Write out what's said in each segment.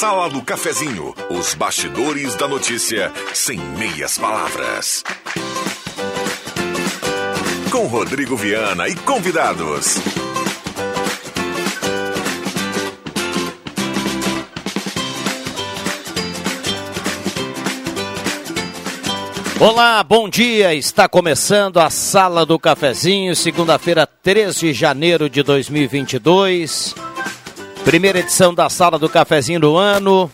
Sala do Cafezinho, os bastidores da notícia sem meias palavras. Com Rodrigo Viana e convidados. Olá, bom dia. Está começando a Sala do Cafezinho, segunda-feira, 3 de janeiro de 2022. Primeira edição da Sala do Cafezinho do ano.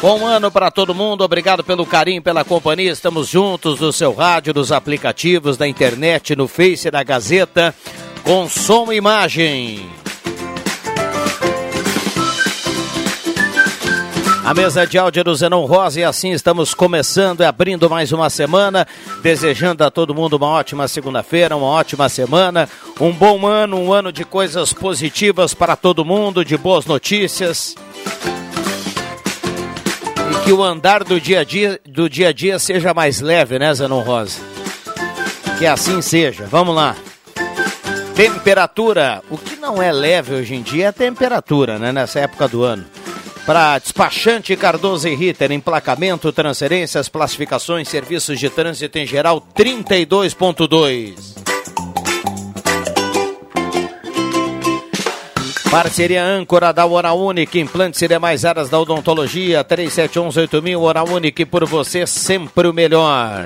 Bom ano para todo mundo, obrigado pelo carinho, pela companhia. Estamos juntos no seu rádio, nos aplicativos, da internet, no Face da Gazeta, com som e imagem. A mesa de áudio do Zenon Rosa e assim estamos começando e abrindo mais uma semana, desejando a todo mundo uma ótima segunda-feira, uma ótima semana, um bom ano, um ano de coisas positivas para todo mundo, de boas notícias. E que o andar do dia a dia, do dia, a dia seja mais leve, né, Zenon Rosa? Que assim seja. Vamos lá. Temperatura. O que não é leve hoje em dia é a temperatura, né, nessa época do ano para despachante Cardoso e Ritter, emplacamento, transferências, classificações, serviços de trânsito em geral 32.2. Parceria âncora da Hora Única, implantes e demais áreas da odontologia, 37118000, Hora Única, por você sempre o melhor.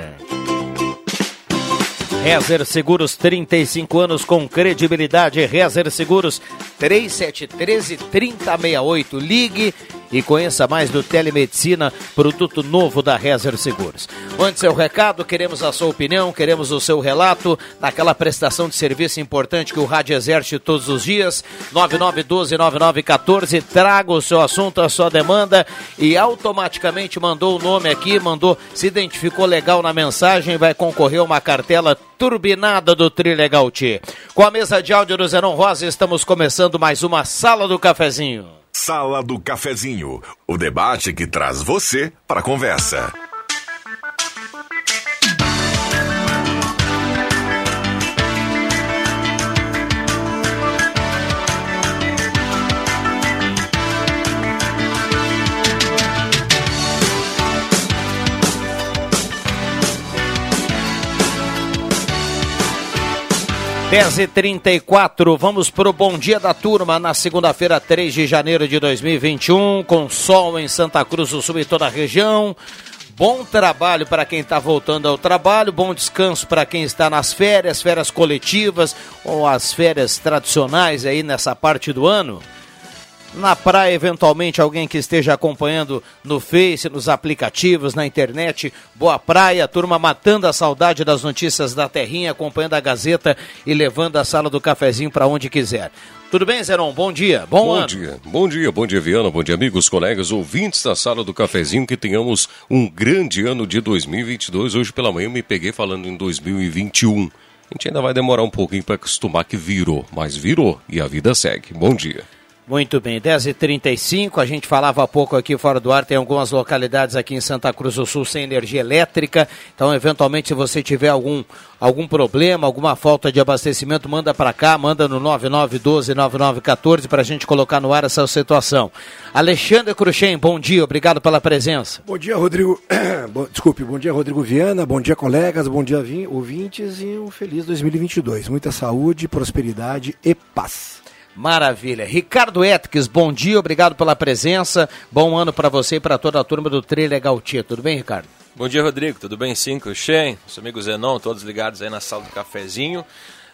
Rezer Seguros, 35 anos com credibilidade. Rezer Seguros, 3713 3068. Ligue e conheça mais do Telemedicina, produto novo da Rezer Seguros. Mande seu recado, queremos a sua opinião, queremos o seu relato naquela prestação de serviço importante que o rádio exerce todos os dias. 9912-9914, traga o seu assunto, a sua demanda e automaticamente mandou o nome aqui, mandou, se identificou legal na mensagem, vai concorrer a uma cartela turbinada do Trilegal T. Com a mesa de áudio do Zenon Rosa, estamos começando mais uma Sala do Cafezinho. Sala do Cafezinho, o debate que traz você para a conversa. Dez e trinta e quatro, vamos para o Bom Dia da Turma na segunda-feira, 3 de janeiro de 2021, com sol em Santa Cruz do Sul e toda a região. Bom trabalho para quem está voltando ao trabalho, bom descanso para quem está nas férias, férias coletivas ou as férias tradicionais aí nessa parte do ano na praia, eventualmente alguém que esteja acompanhando no Face, nos aplicativos, na internet. Boa praia, turma matando a saudade das notícias da terrinha, acompanhando a Gazeta e levando a sala do cafezinho para onde quiser. Tudo bem, Zeron? Bom dia. Bom, bom ano. dia. Bom dia, bom dia, Viana. Bom dia, amigos, colegas, ouvintes da sala do cafezinho. Que tenhamos um grande ano de 2022. Hoje pela manhã eu me peguei falando em 2021. A gente ainda vai demorar um pouquinho para acostumar que virou, mas virou e a vida segue. Bom dia. Muito bem, 10h35, a gente falava há pouco aqui fora do ar, tem algumas localidades aqui em Santa Cruz do Sul sem energia elétrica, então eventualmente se você tiver algum, algum problema, alguma falta de abastecimento, manda para cá, manda no 9912-9914 para a gente colocar no ar essa situação. Alexandre Cruxem, bom dia, obrigado pela presença. Bom dia, Rodrigo, desculpe, bom dia, Rodrigo Viana, bom dia, colegas, bom dia, ouvintes e um feliz 2022. Muita saúde, prosperidade e paz. Maravilha. Ricardo Etques, bom dia, obrigado pela presença. Bom ano para você e para toda a turma do Trilegal Tia. Tudo bem, Ricardo? Bom dia, Rodrigo. Tudo bem? Sim, Cruxem, nosso amigo Zenon, todos ligados aí na sala do cafezinho.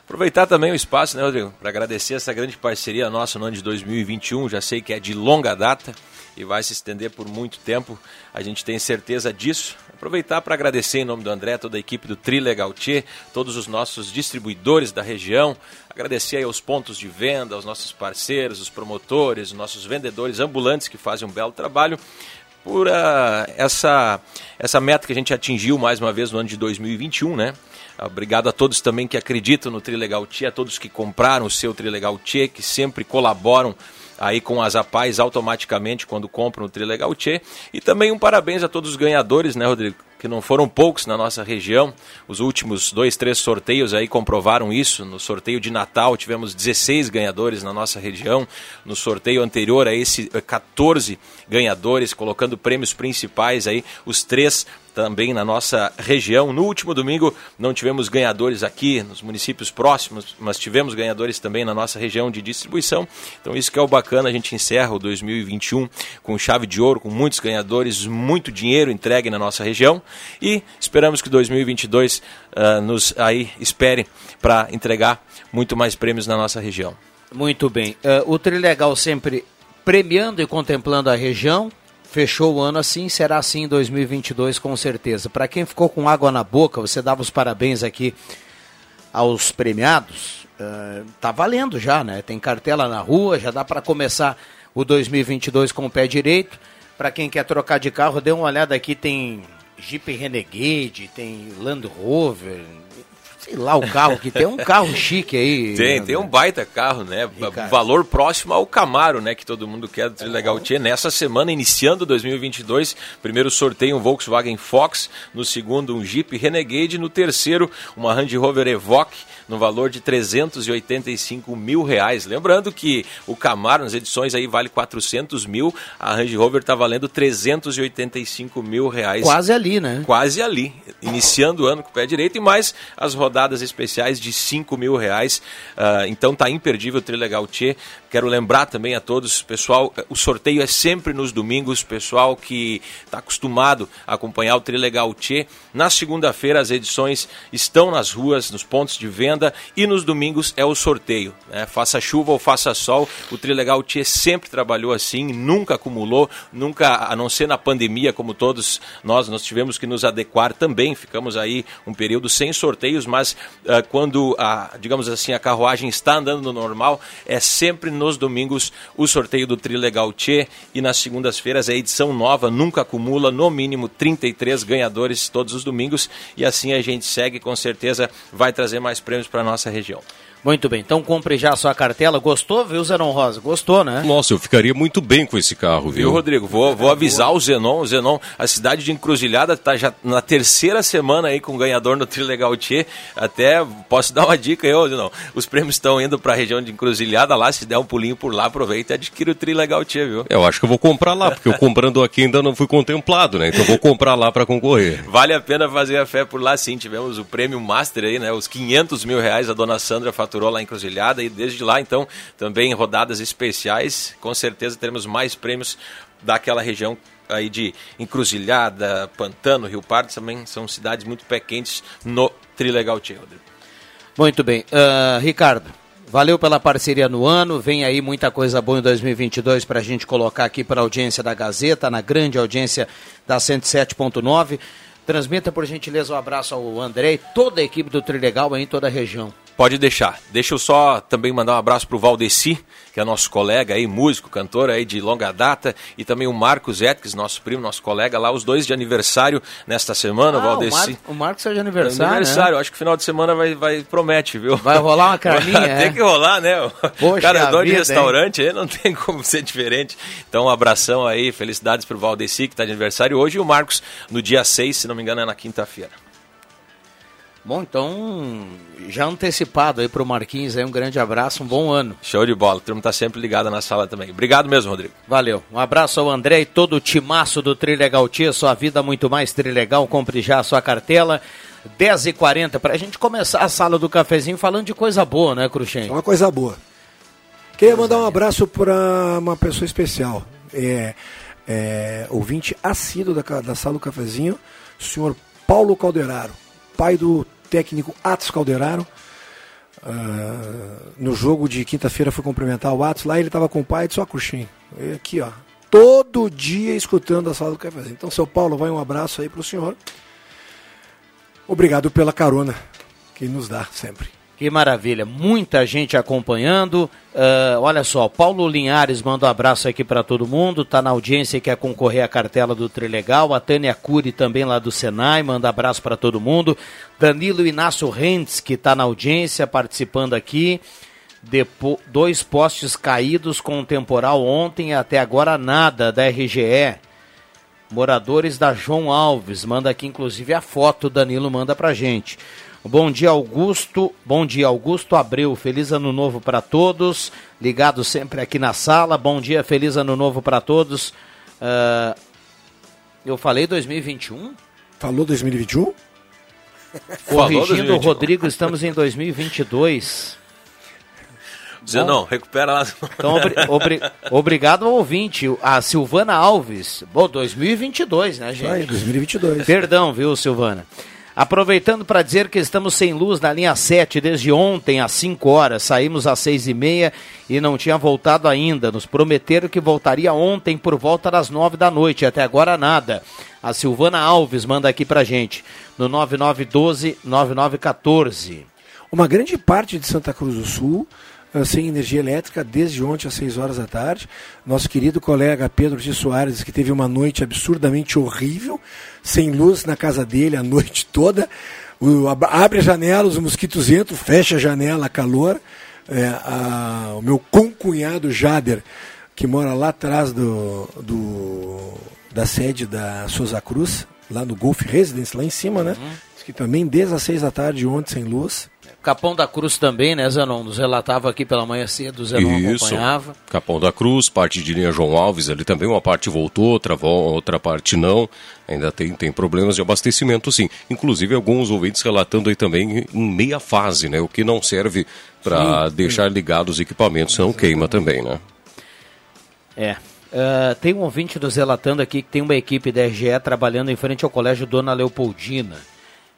Aproveitar também o espaço, né, Rodrigo, para agradecer essa grande parceria nossa no ano de 2021. Já sei que é de longa data e vai se estender por muito tempo. A gente tem certeza disso. Aproveitar para agradecer em nome do André, toda a equipe do Trilegal T, todos os nossos distribuidores da região, Agradecer aí aos pontos de venda, aos nossos parceiros, os promotores, os nossos vendedores ambulantes que fazem um belo trabalho. por uh, essa, essa meta que a gente atingiu mais uma vez no ano de 2021, né? Obrigado a todos também que acreditam no Trilegal Tia, a todos que compraram o seu Trilegal Tia, que sempre colaboram aí com as APAES automaticamente quando compram o Trilegal Tchê. E também um parabéns a todos os ganhadores, né, Rodrigo? Que não foram poucos na nossa região. Os últimos dois, três sorteios aí comprovaram isso. No sorteio de Natal tivemos 16 ganhadores na nossa região. No sorteio anterior a esse, 14 ganhadores, colocando prêmios principais aí, os três também na nossa região. No último domingo não tivemos ganhadores aqui nos municípios próximos, mas tivemos ganhadores também na nossa região de distribuição. Então isso que é o bacana, a gente encerra o 2021 com chave de ouro, com muitos ganhadores, muito dinheiro entregue na nossa região e esperamos que 2022 uh, ah, nos aí espere para entregar muito mais prêmios na nossa região. Muito bem. Uh, o Trilegal sempre premiando e contemplando a região, fechou o ano assim, será assim em 2022 com certeza. Para quem ficou com água na boca, você dava os parabéns aqui aos premiados. Uh, tá valendo já, né? Tem cartela na rua, já dá para começar o 2022 com o pé direito. Para quem quer trocar de carro, dê uma olhada aqui, tem Jeep Renegade, tem Land Rover, sei lá o carro que tem, um carro chique aí. Tem, tem um baita carro, né? Ricardo. Valor próximo ao Camaro, né? Que todo mundo quer do Legal Tia. Nessa semana, iniciando 2022, primeiro sorteio um Volkswagen Fox, no segundo um Jeep Renegade, no terceiro uma Range Rover Evoque no valor de 385 mil reais. Lembrando que o Camaro nas edições aí vale 400 mil, a Range Rover está valendo 385 mil reais. Quase ali, né? Quase ali. Iniciando o ano com o pé direito e mais as rodadas especiais de 5 mil reais. Uh, então tá imperdível o Trilegal Tchê. Quero lembrar também a todos, pessoal, o sorteio é sempre nos domingos, pessoal que está acostumado a acompanhar o Trilegal Tchê. Na segunda-feira as edições estão nas ruas, nos pontos de venda e nos domingos é o sorteio. Né? Faça chuva ou faça sol, o Trilegal Tchê sempre trabalhou assim, nunca acumulou, nunca, a não ser na pandemia, como todos nós, nós tivemos que nos adequar também, ficamos aí um período sem sorteios, mas uh, quando, a, digamos assim, a carruagem está andando no normal, é sempre nos domingos o sorteio do Trilegal Tchê e nas segundas-feiras a edição nova nunca acumula no mínimo 33 ganhadores todos os domingos e assim a gente segue com certeza vai trazer mais prêmios para nossa região. Muito bem, então compre já a sua cartela. Gostou, viu, Zenon Rosa? Gostou, né? Nossa, eu ficaria muito bem com esse carro, viu? Viu, Rodrigo? Vou, vou avisar o Zenon. O Zenon, a cidade de Encruzilhada está já na terceira semana aí com o ganhador no Trilegal Tchê. Até posso dar uma dica aí, Zenon. Os prêmios estão indo para a região de Encruzilhada lá. Se der um pulinho por lá, aproveita e adquire o Trilegal Tchê, viu? Eu acho que eu vou comprar lá, porque eu comprando aqui ainda não fui contemplado, né? Então vou comprar lá para concorrer. Vale a pena fazer a fé por lá, sim. Tivemos o prêmio Master aí, né? Os 500 mil reais a dona Sandra faturou lá em Encruzilhada e desde lá, então, também rodadas especiais. Com certeza teremos mais prêmios daquela região aí de Encruzilhada, Pantano, Rio Pardo, também são cidades muito pé no Trilegal Tchê. Muito bem. Uh, Ricardo, valeu pela parceria no ano, vem aí muita coisa boa em 2022 para a gente colocar aqui para a audiência da Gazeta, na grande audiência da 107.9. Transmita, por gentileza, um abraço ao André e toda a equipe do Trilegal aí em toda a região. Pode deixar. Deixa eu só também mandar um abraço para o Valdeci, que é nosso colega aí, músico, cantor aí de longa data, e também o Marcos Etques, nosso primo, nosso colega lá, os dois de aniversário nesta semana, ah, Valdeci. O, Mar o Marcos é de aniversário. É aniversário, né? acho que final de semana vai, vai promete, viu? Vai rolar uma carninha. tem é? que rolar, né? Poxa, Cara, dono de restaurante aí não tem como ser diferente. Então, um abração aí, felicidades para o Valdeci, que está de aniversário hoje, e o Marcos no dia 6, se não me engano, é na quinta-feira. Bom, então, já antecipado aí para o Marquinhos, aí um grande abraço, um bom ano. Show de bola, o turma está sempre ligado na sala também. Obrigado mesmo, Rodrigo. Valeu. Um abraço ao André e todo o timaço do Trilegal Tia, sua vida muito mais Trilegal, compre já a sua cartela. 10h40, para a gente começar a sala do cafezinho falando de coisa boa, né, Cruxem? Uma coisa boa. Queria mandar um abraço para uma pessoa especial. É, é, ouvinte assíduo da, da sala do cafezinho, o senhor Paulo Calderaro pai do técnico Atos Calderaro. Uh, no jogo de quinta-feira fui cumprimentar o Atos, lá ele estava com o pai e disse, ó, Cruxim, aqui ó, todo dia escutando a sala do café. Então, seu Paulo, vai um abraço aí para o senhor. Obrigado pela carona que nos dá sempre. Que maravilha, muita gente acompanhando. Uh, olha só, Paulo Linhares manda um abraço aqui para todo mundo, tá na audiência e quer concorrer à cartela do Trilegal. A Tânia Cury também lá do Senai, manda abraço para todo mundo. Danilo Inácio Rentes, que está na audiência, participando aqui. Depo dois postes caídos com o temporal ontem, até agora nada da RGE. Moradores da João Alves, manda aqui inclusive a foto, Danilo manda pra gente. Bom dia, Augusto. Bom dia, Augusto Abreu. Feliz ano novo para todos. Ligado sempre aqui na sala. Bom dia, feliz ano novo para todos. Uh, eu falei 2021? Falou 2021? Corrigindo o Rodrigo, estamos em 2022. Zenon, recupera lá. Então, obri, obri, obrigado ao ouvinte. A Silvana Alves. Bom, 2022, né, gente? Vai, 2022. Perdão, viu, Silvana? Aproveitando para dizer que estamos sem luz na linha 7 desde ontem às 5 horas. Saímos às 6 e meia e não tinha voltado ainda. Nos prometeram que voltaria ontem por volta das 9 da noite. Até agora nada. A Silvana Alves manda aqui para gente no 9912-9914. Uma grande parte de Santa Cruz do Sul sem energia elétrica desde ontem às 6 horas da tarde. Nosso querido colega Pedro de Soares, que teve uma noite absurdamente horrível, sem luz na casa dele a noite toda. O, abre a janela, os mosquitos entram, fecha a janela, calor. É, a, o meu concunhado Jader, que mora lá atrás do, do, da sede da Souza Cruz, lá no Golf Residence, lá em cima, né? Uhum. Diz que também desde as seis da tarde ontem sem luz. Capão da Cruz também, né, Zanon? Nos relatava aqui pela manhã cedo, o Zanon Isso. acompanhava. Capão da Cruz, parte de linha João Alves, ali também uma parte voltou, outra, outra parte não. Ainda tem, tem problemas de abastecimento, sim. Inclusive, alguns ouvintes relatando aí também em meia fase, né? O que não serve para deixar ligados os equipamentos, não queima também, né? É, Uh, tem um ouvinte nos relatando aqui que tem uma equipe da RGE trabalhando em frente ao Colégio Dona Leopoldina.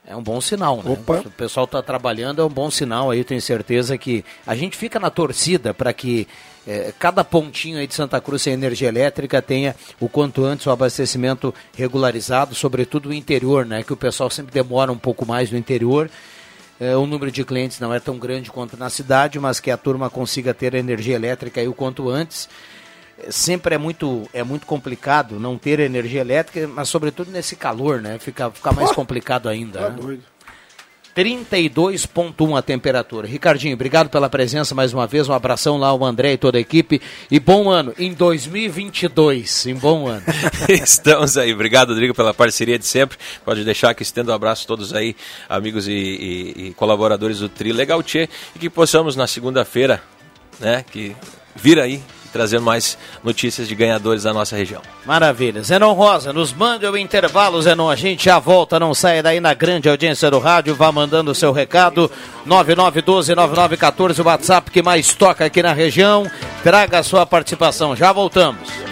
É um bom sinal, né? Opa. o pessoal está trabalhando, é um bom sinal aí, tenho certeza que a gente fica na torcida para que é, cada pontinho aí de Santa Cruz sem energia elétrica tenha o quanto antes o abastecimento regularizado, sobretudo o interior, né? Que o pessoal sempre demora um pouco mais no interior. É, o número de clientes não é tão grande quanto na cidade, mas que a turma consiga ter energia elétrica aí o quanto antes sempre é muito, é muito complicado não ter energia elétrica, mas sobretudo nesse calor, né? Fica, fica mais complicado ainda. Tá né? doido. 32,1 a temperatura. Ricardinho, obrigado pela presença mais uma vez. Um abração lá ao André e toda a equipe. E bom ano em 2022. Em bom ano. Estamos aí. Obrigado, Rodrigo, pela parceria de sempre. Pode deixar que estendo um abraço a todos aí, amigos e, e, e colaboradores do Tri Legal Tchê. E que possamos na segunda-feira, né, que vir aí trazendo mais notícias de ganhadores da nossa região. Maravilha. Zenon Rosa, nos mande o intervalo, Zenon. A gente já volta, não saia daí na grande audiência do rádio. Vá mandando o seu recado. 9912-9914, o WhatsApp que mais toca aqui na região. Traga a sua participação. Já voltamos.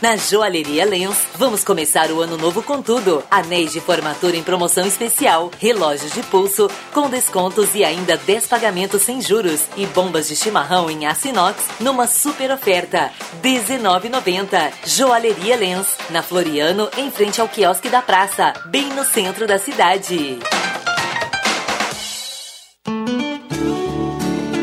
Na Joalheria Lens, vamos começar o ano novo com tudo. Anéis de formatura em promoção especial, relógios de pulso com descontos e ainda 10 pagamentos sem juros e bombas de chimarrão em aço inox numa super oferta. 19,90. Joalheria Lens, na Floriano, em frente ao quiosque da praça, bem no centro da cidade.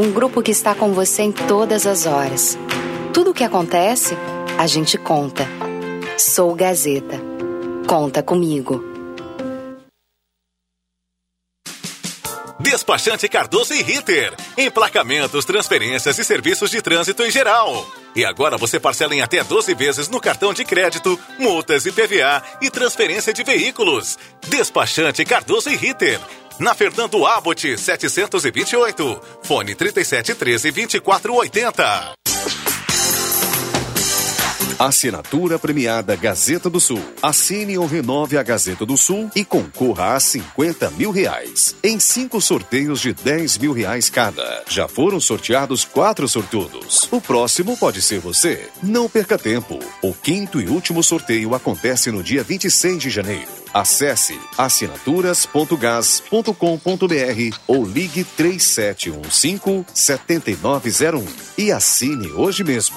um grupo que está com você em todas as horas. Tudo o que acontece, a gente conta. Sou Gazeta. Conta comigo. Despachante Cardoso e Ritter. Emplacamentos, transferências e serviços de trânsito em geral. E agora você parcela em até 12 vezes no cartão de crédito, multas e PVA e transferência de veículos. Despachante Cardoso e Ritter. Na Fernando Abbott 728. Fone 3713 2480. Assinatura premiada Gazeta do Sul. Assine ou renove a Gazeta do Sul e concorra a 50 mil reais. Em cinco sorteios de 10 mil reais cada. Já foram sorteados quatro sortudos. O próximo pode ser você. Não perca tempo. O quinto e último sorteio acontece no dia 26 de janeiro. Acesse assinaturas.gas.com.br ou ligue 3715 7901 e assine hoje mesmo.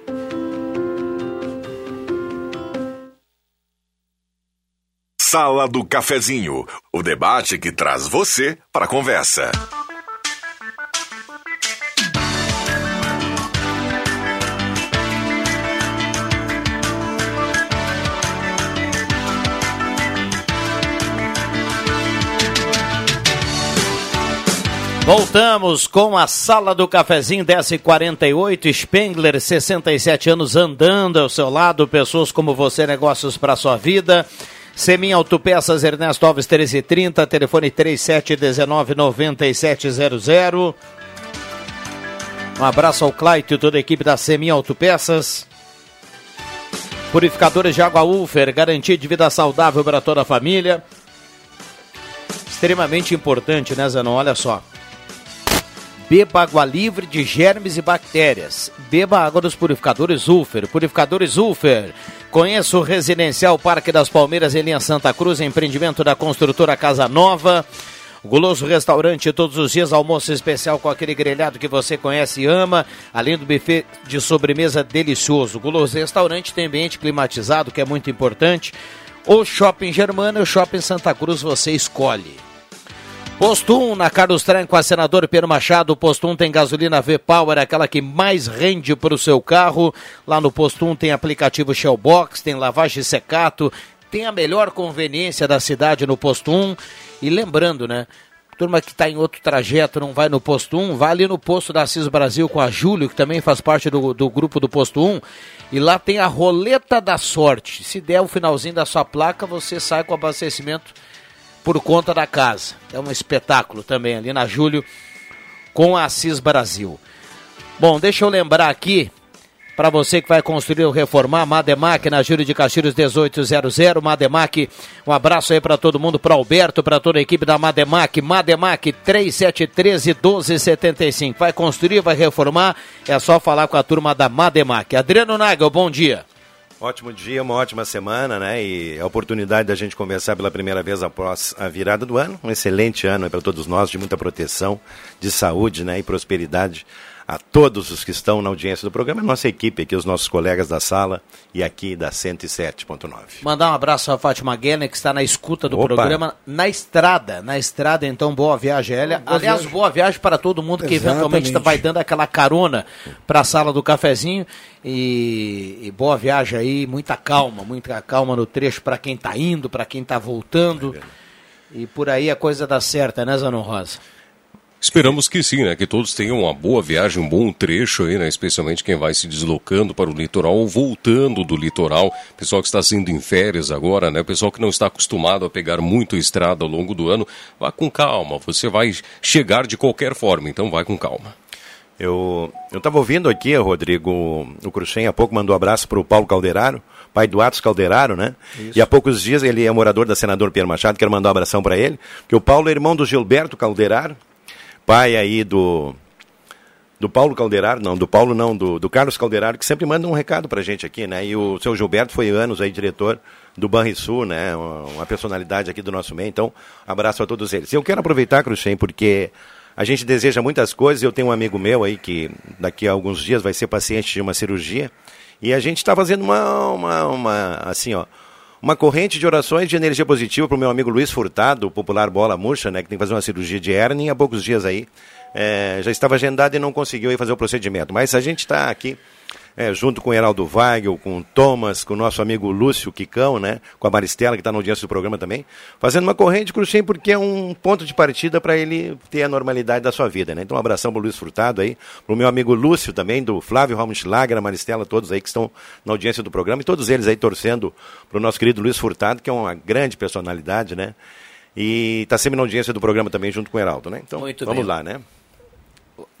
Sala do Cafezinho, o debate que traz você para a conversa. Voltamos com a Sala do Cafezinho 1048, Spengler, 67 anos andando ao seu lado, pessoas como você, negócios para sua vida. Semin Autopeças Ernesto Alves 1330, telefone 3719-9700. Um abraço ao Claito e toda a equipe da Semin Autopeças. Purificadores de água Ufer, garantia de vida saudável para toda a família. Extremamente importante, né, Zanon? Olha só. Beba água livre de germes e bactérias. Beba água dos purificadores Ulfer. Purificadores Ulfer. Conheça o Residencial Parque das Palmeiras em linha Santa Cruz, empreendimento da construtora Casa Nova. Guloso Restaurante, todos os dias almoço especial com aquele grelhado que você conhece e ama, além do buffet de sobremesa delicioso. Guloso Restaurante tem ambiente climatizado, que é muito importante. O Shopping Germana e o Shopping Santa Cruz você escolhe. Posto 1 na Carlos Tran com a senador Pedro Machado. Posto 1 tem gasolina V-Power, aquela que mais rende para o seu carro. Lá no Posto 1 tem aplicativo Shellbox, tem lavagem secato, tem a melhor conveniência da cidade no Posto 1. E lembrando, né? Turma que está em outro trajeto, não vai no Posto 1, vai ali no posto da Assis Brasil com a Júlio, que também faz parte do, do grupo do Posto 1. E lá tem a roleta da sorte. Se der o finalzinho da sua placa, você sai com abastecimento por conta da casa. É um espetáculo também ali na Júlio com a Assis Brasil. Bom, deixa eu lembrar aqui para você que vai construir ou reformar, Mademac na Júlio de Castilhos 1800, Mademac. Um abraço aí para todo mundo, para Alberto, para toda a equipe da Mademac, Mademac 3713 1275. Vai construir, vai reformar, é só falar com a turma da Mademac. Adriano Nagel, bom dia. Ótimo dia, uma ótima semana, né? E a oportunidade da gente conversar pela primeira vez após a virada do ano. Um excelente ano para todos nós, de muita proteção, de saúde né? e prosperidade a todos os que estão na audiência do programa, a nossa equipe aqui, os nossos colegas da sala e aqui da 107.9. Mandar um abraço à Fátima Guerra, que está na escuta do Opa. programa, na estrada, na estrada, então boa viagem, Elia. Boa Aliás, viagem. boa viagem para todo mundo que Exatamente. eventualmente vai dando aquela carona para a sala do cafezinho e, e, boa viagem aí, muita calma, muita calma no trecho para quem está indo, para quem está voltando. É e por aí a coisa dá certa, né, Zanon Rosa? Esperamos que sim, né? Que todos tenham uma boa viagem, um bom trecho aí, né? Especialmente quem vai se deslocando para o litoral ou voltando do litoral. Pessoal que está sendo em férias agora, né? Pessoal que não está acostumado a pegar muito estrada ao longo do ano. Vá com calma, você vai chegar de qualquer forma, então vai com calma. Eu eu estava ouvindo aqui, Rodrigo, o Cruxem há pouco mandou um abraço para o Paulo Calderaro, pai do Atos Calderaro, né? Isso. E há poucos dias ele é morador da senador Pierre Machado, quero mandar um abração para ele, que o Paulo é irmão do Gilberto Calderaro, pai aí do do Paulo Calderaro, não, do Paulo não, do, do Carlos Calderaro, que sempre manda um recado pra gente aqui, né? E o seu Gilberto foi anos aí diretor do Banrisul, né? Uma, personalidade aqui do nosso meio. Então, abraço a todos eles. Eu quero aproveitar, Cruxem, porque a gente deseja muitas coisas. Eu tenho um amigo meu aí que daqui a alguns dias vai ser paciente de uma cirurgia. E a gente está fazendo uma, uma, uma, assim, ó, uma corrente de orações de energia positiva para o meu amigo Luiz Furtado, popular Bola Murcha, né, que tem que fazer uma cirurgia de hernia há poucos dias aí. É, já estava agendado e não conseguiu fazer o procedimento. Mas a gente está aqui é, junto com o Heraldo Weigel, com o Thomas, com o nosso amigo Lúcio Quicão, né, com a Maristela, que está na audiência do programa também, fazendo uma corrente Cruxem, porque é um ponto de partida para ele ter a normalidade da sua vida. Né? Então, um abração para o Luiz Furtado aí, para o meu amigo Lúcio também, do Flávio Raumenschlager, a Maristela, todos aí que estão na audiência do programa, e todos eles aí torcendo para o nosso querido Luiz Furtado, que é uma grande personalidade, né? E está sempre na audiência do programa também, junto com o Heraldo, né? Então, Muito vamos bem. lá, né?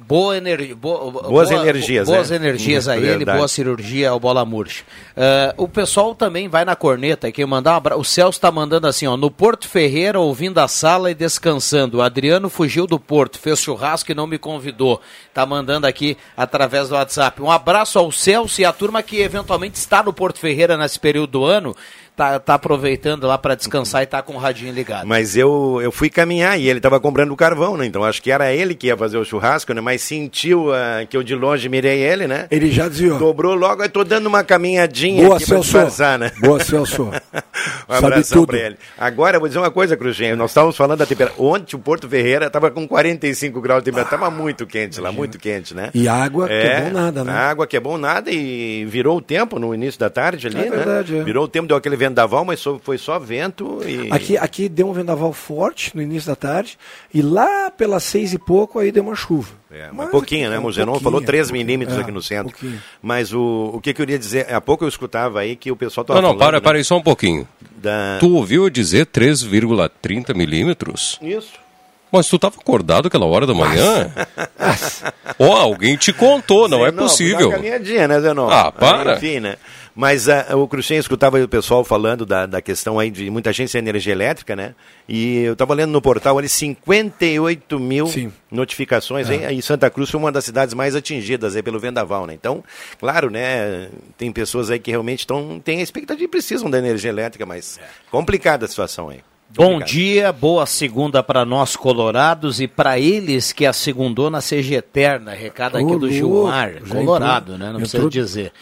Boa energia, boa, boas boa, energias, boas né? energias a ele, boa cirurgia ao Bola Murcha. Uh, o pessoal também vai na corneta, quem mandar um abra... o Celso está mandando assim, ó, no Porto Ferreira, ouvindo a sala e descansando. O Adriano fugiu do Porto, fez churrasco e não me convidou. Tá mandando aqui através do WhatsApp. Um abraço ao Celso e à turma que eventualmente está no Porto Ferreira nesse período do ano tá, tá aproveitando lá para descansar e tá com o radinho ligado. Mas eu, eu fui caminhar e ele tava comprando o carvão, né? Então acho que era ele que ia fazer o churrasco, né? Mas sentiu uh, que eu de longe mirei ele, né? Ele já desviou. Dobrou logo, eu tô dando uma caminhadinha Boa, aqui Celso. pra disfarçar, né? Boa, Celso. um abração pra ele. Agora, vou dizer uma coisa, Cruzinho. Nós estávamos falando da temperatura. Ontem o Porto Ferreira tava com 45 graus de temperatura. Tava muito quente lá, muito quente, né? E água é, que é bom nada, né? Água que é bom nada e virou o tempo no início da tarde ali, é né? Verdade, é. Virou o tempo, deu aquele vendaval, mas foi só vento e... Aqui, aqui deu um vendaval forte no início da tarde e lá pelas seis e pouco aí deu uma chuva. É, mas pouquinho, né? O Zenon falou 3 milímetros é, aqui no centro. Um mas o, o que, que eu queria dizer, há pouco eu escutava aí que o pessoal estava Não, não, para, né? para aí só um pouquinho. Da... Tu ouviu dizer 3,30 milímetros? Isso. Mas tu estava acordado aquela hora da manhã? Ó, oh, alguém te contou, não é possível. Uma caminhadinha, né, Zenon? Ah, para. Enfim, né? Mas uh, o Cruxem escutava o pessoal falando da, da questão aí de muita gente sem energia elétrica, né? E eu estava lendo no portal ali 58 mil Sim. notificações. É. Aí, e Santa Cruz foi uma das cidades mais atingidas aí pelo vendaval, né? Então, claro, né? Tem pessoas aí que realmente estão, têm a expectativa e precisam da energia elétrica, mas é. complicada a situação aí. Bom Obrigado. dia, boa segunda para nós colorados e para eles que a segundona seja eterna. Recado aqui do Gilmar, colorado, entrou, né? Não precisa dizer.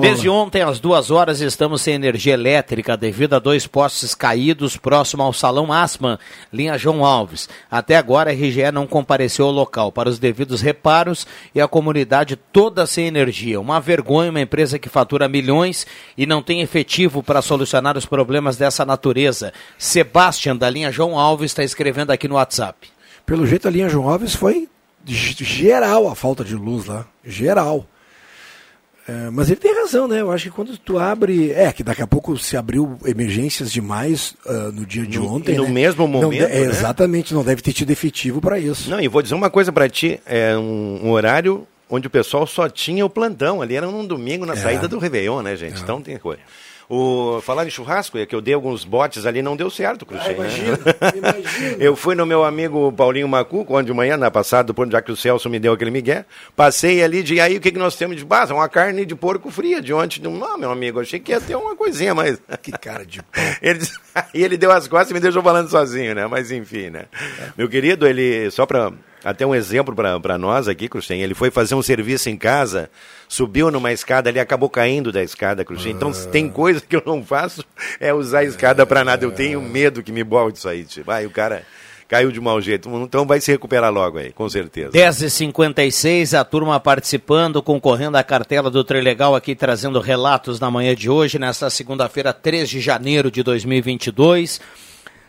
Desde ontem, às duas horas, estamos sem energia elétrica devido a dois postes caídos próximo ao Salão Asman, linha João Alves. Até agora, a RGE não compareceu ao local para os devidos reparos e a comunidade toda sem energia. Uma vergonha, uma empresa que fatura milhões e não tem efetivo para solucionar os problemas dessa natureza. Sebastião Sebastian, da linha João Alves, está escrevendo aqui no WhatsApp. Pelo jeito, a linha João Alves foi geral a falta de luz lá. Geral. É, mas ele tem razão, né? Eu acho que quando tu abre. É, que daqui a pouco se abriu emergências demais uh, no dia de no, ontem. No né? mesmo momento. Não, é, né? Exatamente, não deve ter tido efetivo para isso. Não, e vou dizer uma coisa para ti: é um, um, horário onde o pessoal só tinha o plantão. Ali era num domingo na é. saída do Réveillon, né, gente? É. Então tem coisa. O, falar em churrasco, é que eu dei alguns botes ali, não deu certo, Cruxem. Ah, imagina, né? imagina. eu fui no meu amigo Paulinho Macuco, onde de manhã, na passada, já que o Celso me deu aquele migué, passei ali de aí, o que, que nós temos de base? Uma carne de porco fria de ontem. Não, meu amigo, achei que ia ter uma coisinha, mas... Que cara de pau. ele, e ele deu as costas e me deixou falando sozinho, né? Mas enfim, né? É. Meu querido, ele, só para até um exemplo para nós aqui, Cruxem, ele foi fazer um serviço em casa subiu numa escada ali, acabou caindo da escada, Cruxinha. Então, se tem coisa que eu não faço, é usar a escada para nada. Eu tenho medo que me bolte isso aí. Tipo, aí o cara caiu de mau jeito. Então vai se recuperar logo aí, com certeza. 10h56, a turma participando, concorrendo à cartela do Trilegal aqui, trazendo relatos na manhã de hoje, nesta segunda-feira, 3 de janeiro de 2022.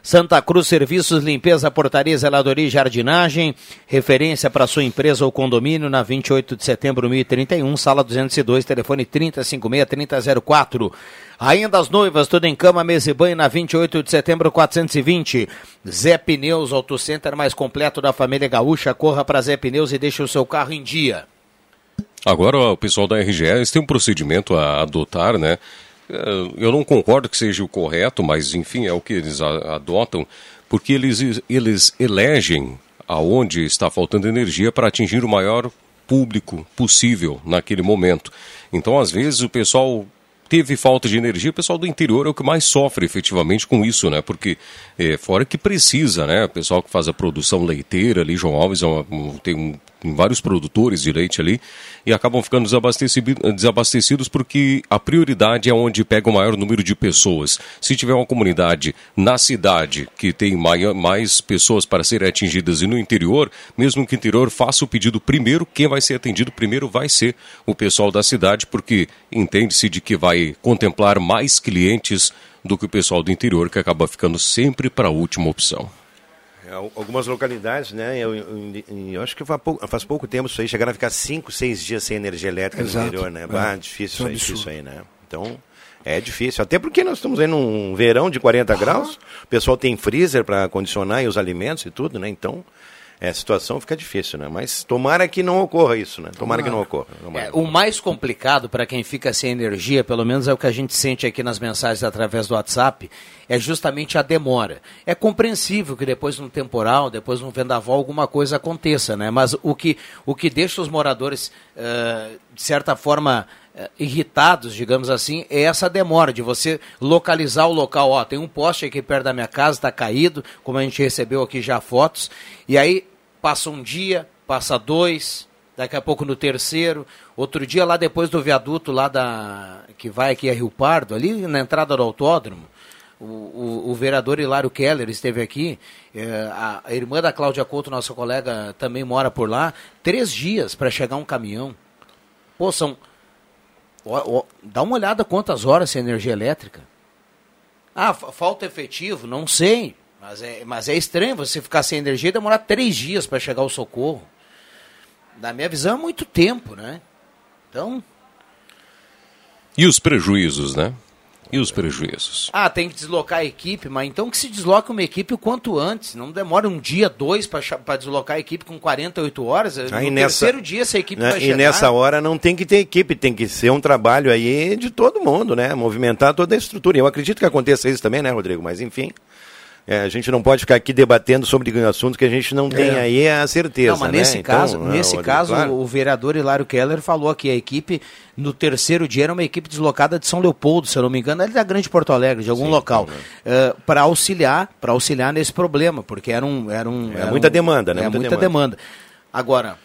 Santa Cruz Serviços, Limpeza, Portaria, Zeladoria e Jardinagem. Referência para sua empresa ou condomínio na 28 de setembro, 1031, sala 202, telefone 3056-3004. Ainda as noivas, tudo em cama, mesa e banho na 28 de setembro, 420. Zé Pneus, Auto Center mais completo da família gaúcha. Corra para Zé Pneus e deixe o seu carro em dia. Agora, o pessoal da RGE tem um procedimento a adotar, né? É, eu não concordo que seja o correto, mas enfim, é o que eles adotam, porque eles, eles elegem aonde está faltando energia para atingir o maior público possível naquele momento. Então, às vezes, o pessoal teve falta de energia, o pessoal do interior é o que mais sofre efetivamente com isso, né? Porque é, fora que precisa, né? O pessoal que faz a produção leiteira ali, João Alves é uma, tem um vários produtores de leite ali, e acabam ficando desabastecidos porque a prioridade é onde pega o maior número de pessoas. Se tiver uma comunidade na cidade que tem mais pessoas para serem atingidas e no interior, mesmo que o interior faça o pedido primeiro, quem vai ser atendido primeiro vai ser o pessoal da cidade, porque entende-se de que vai contemplar mais clientes do que o pessoal do interior, que acaba ficando sempre para a última opção. É, algumas localidades, né? Eu, eu, eu, acho que faz pouco, faz pouco tempo isso aí, chegaram a ficar 5, 6 dias sem energia elétrica Exato. no interior, né? É. difícil, isso, difícil aí, né? Então, é difícil. Até porque nós estamos aí num verão de 40 graus, o pessoal tem freezer para condicionar os alimentos e tudo, né? Então, é, a situação fica difícil, né? Mas tomara que não ocorra isso, né? Tomara que não ocorra. É, o mais complicado para quem fica sem energia, pelo menos é o que a gente sente aqui nas mensagens através do WhatsApp, é justamente a demora. É compreensível que depois de um temporal, depois de um vendaval, alguma coisa aconteça, né? Mas o que, o que deixa os moradores, uh, de certa forma, irritados, digamos assim, é essa demora de você localizar o local. Ó, tem um poste aqui perto da minha casa, está caído, como a gente recebeu aqui já fotos, e aí passa um dia, passa dois, daqui a pouco no terceiro, outro dia lá depois do viaduto lá da que vai aqui a Rio Pardo, ali na entrada do autódromo, o, o, o vereador Hilário Keller esteve aqui, é, a, a, irmã da Cláudia Couto, nossa colega, também mora por lá, três dias para chegar um caminhão. Pô, são. Ó, ó, dá uma olhada quantas horas sem energia elétrica. Ah, falta efetivo? Não sei. Mas é, mas é estranho você ficar sem energia e demorar três dias para chegar o socorro. Na minha visão, é muito tempo, né? Então. E os prejuízos, né? E os prejuízos? Ah, tem que deslocar a equipe, mas então que se desloque uma equipe o quanto antes. Não demora um dia, dois para deslocar a equipe com 48 horas. Aí no nessa, terceiro dia essa equipe né, vai chegar. E nessa hora não tem que ter equipe, tem que ser um trabalho aí de todo mundo, né? Movimentar toda a estrutura. Eu acredito que aconteça isso também, né, Rodrigo? Mas enfim. É, a gente não pode ficar aqui debatendo sobre assuntos que a gente não tem é. aí a certeza. Não, mas né? nesse então, caso, nesse caso claro. o vereador Hilário Keller falou que a equipe, no terceiro dia, era uma equipe deslocada de São Leopoldo, se eu não me engano, ali da Grande Porto Alegre, de algum Sim, local, uh, é, para auxiliar, para auxiliar nesse problema, porque era um. Era um é era muita um, demanda, né? É muita, muita demanda. demanda. Agora,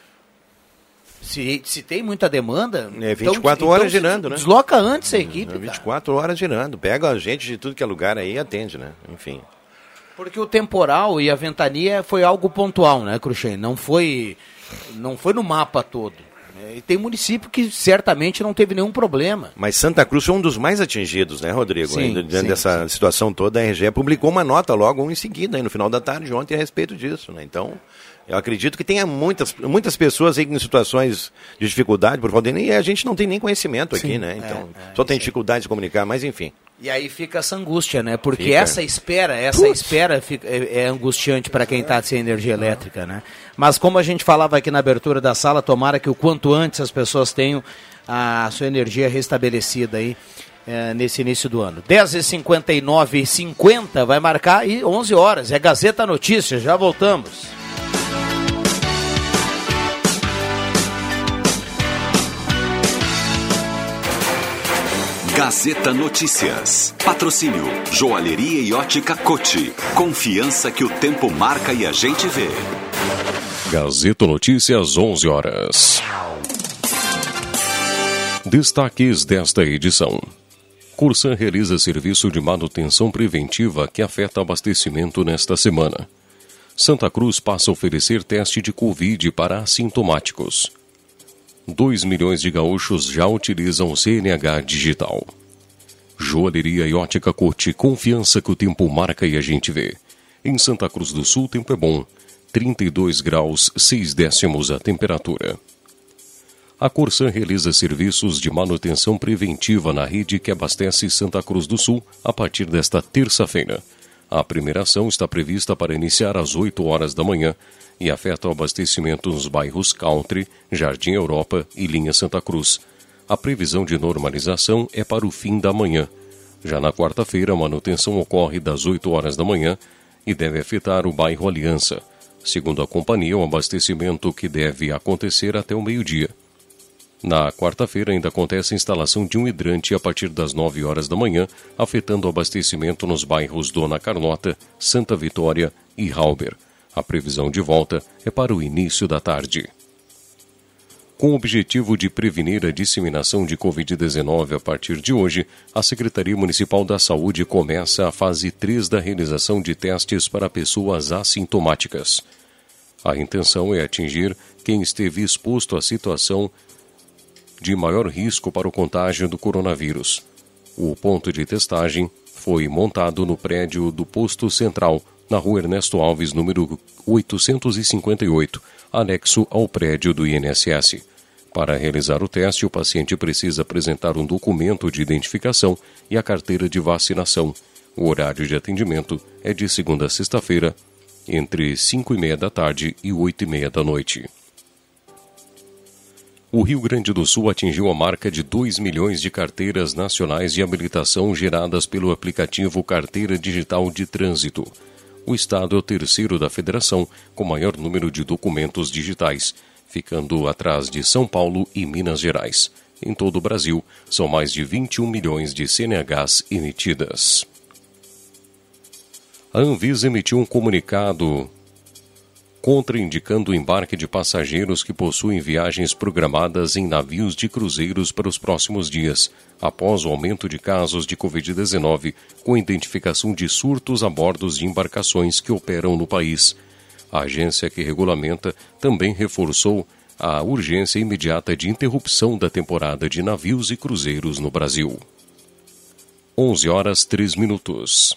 se, se tem muita demanda. É 24 então, horas então, girando, né? Desloca antes a equipe. É 24 cara. horas girando. Pega a gente de tudo que é lugar aí e atende, né? Enfim. Porque o temporal e a ventania foi algo pontual, né, Cruxem? Não foi, não foi no mapa todo. E tem município que certamente não teve nenhum problema. Mas Santa Cruz foi um dos mais atingidos, né, Rodrigo? Sim, Diante sim, dessa sim. situação toda, a RGE publicou uma nota logo em seguida, aí, no final da tarde, ontem, a respeito disso. Né? Então, eu acredito que tenha muitas, muitas pessoas aí em situações de dificuldade por falta e a gente não tem nem conhecimento aqui, né? Então, é, é, só tem dificuldade de comunicar, mas enfim. E aí fica essa angústia, né? Porque fica. essa espera, essa Putz. espera fica, é, é, angustiante para quem está sem energia elétrica, né? Mas como a gente falava aqui na abertura da sala, tomara que o quanto antes as pessoas tenham a sua energia restabelecida aí é, nesse início do ano. 10h59 e 50 vai marcar e 11 horas. É Gazeta Notícias, já voltamos. Gazeta Notícias. Patrocínio Joalheria e Ótica Cote. Confiança que o tempo marca e a gente vê. Gazeta Notícias, 11 horas. Destaques desta edição. Cursan realiza serviço de manutenção preventiva que afeta abastecimento nesta semana. Santa Cruz passa a oferecer teste de Covid para assintomáticos. 2 milhões de gaúchos já utilizam CNH digital. Joalheria e ótica Corte, confiança que o tempo marca e a gente vê. Em Santa Cruz do Sul, tempo é bom. 32 graus 6 décimos a temperatura. A Corsan realiza serviços de manutenção preventiva na rede que abastece Santa Cruz do Sul a partir desta terça-feira. A primeira ação está prevista para iniciar às 8 horas da manhã e afeta o abastecimento nos bairros Country, Jardim Europa e Linha Santa Cruz. A previsão de normalização é para o fim da manhã. Já na quarta-feira, a manutenção ocorre das 8 horas da manhã e deve afetar o bairro Aliança. Segundo a companhia, o um abastecimento que deve acontecer até o meio-dia. Na quarta-feira ainda acontece a instalação de um hidrante a partir das 9 horas da manhã, afetando o abastecimento nos bairros Dona Carlota, Santa Vitória e Halber. A previsão de volta é para o início da tarde. Com o objetivo de prevenir a disseminação de Covid-19 a partir de hoje, a Secretaria Municipal da Saúde começa a fase 3 da realização de testes para pessoas assintomáticas. A intenção é atingir quem esteve exposto à situação de maior risco para o contágio do coronavírus. O ponto de testagem foi montado no prédio do Posto Central, na rua Ernesto Alves, número 858, anexo ao prédio do INSS. Para realizar o teste, o paciente precisa apresentar um documento de identificação e a carteira de vacinação. O horário de atendimento é de segunda a sexta-feira, entre 5 e meia da tarde e 8 e meia da noite o Rio Grande do Sul atingiu a marca de 2 milhões de carteiras nacionais de habilitação geradas pelo aplicativo Carteira Digital de Trânsito. O estado é o terceiro da federação com maior número de documentos digitais, ficando atrás de São Paulo e Minas Gerais. Em todo o Brasil, são mais de 21 milhões de CNHs emitidas. A Anvisa emitiu um comunicado contraindicando o embarque de passageiros que possuem viagens programadas em navios de cruzeiros para os próximos dias, após o aumento de casos de Covid-19 com identificação de surtos a bordo de embarcações que operam no país. A agência que regulamenta também reforçou a urgência imediata de interrupção da temporada de navios e cruzeiros no Brasil. 11 horas 3 minutos.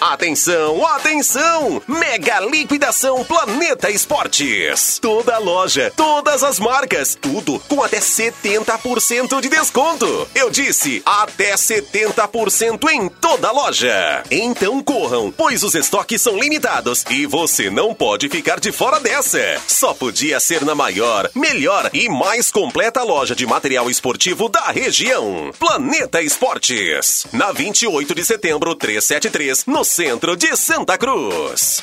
Atenção, atenção! Mega liquidação Planeta Esportes. Toda loja, todas as marcas, tudo com até 70% de desconto. Eu disse até 70% em toda loja. Então corram, pois os estoques são limitados e você não pode ficar de fora dessa. Só podia ser na maior, melhor e mais completa loja de material esportivo da região. Planeta Esportes. Na 28 de setembro, 373, no centro de Santa Cruz.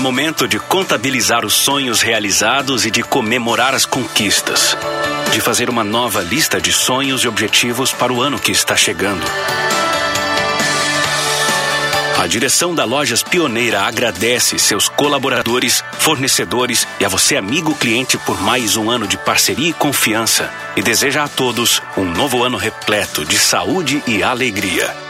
É momento de contabilizar os sonhos realizados e de comemorar as conquistas. De fazer uma nova lista de sonhos e objetivos para o ano que está chegando. A direção da Lojas Pioneira agradece seus colaboradores, fornecedores e a você, amigo cliente, por mais um ano de parceria e confiança. E deseja a todos um novo ano repleto de saúde e alegria.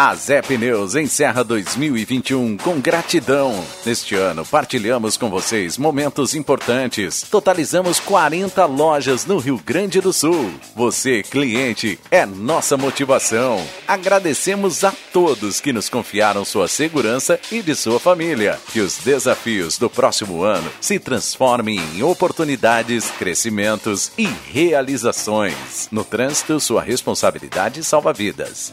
A Zé Pneus encerra 2021 com gratidão. Neste ano, partilhamos com vocês momentos importantes. Totalizamos 40 lojas no Rio Grande do Sul. Você, cliente, é nossa motivação. Agradecemos a todos que nos confiaram sua segurança e de sua família. Que os desafios do próximo ano se transformem em oportunidades, crescimentos e realizações. No trânsito, sua responsabilidade salva vidas.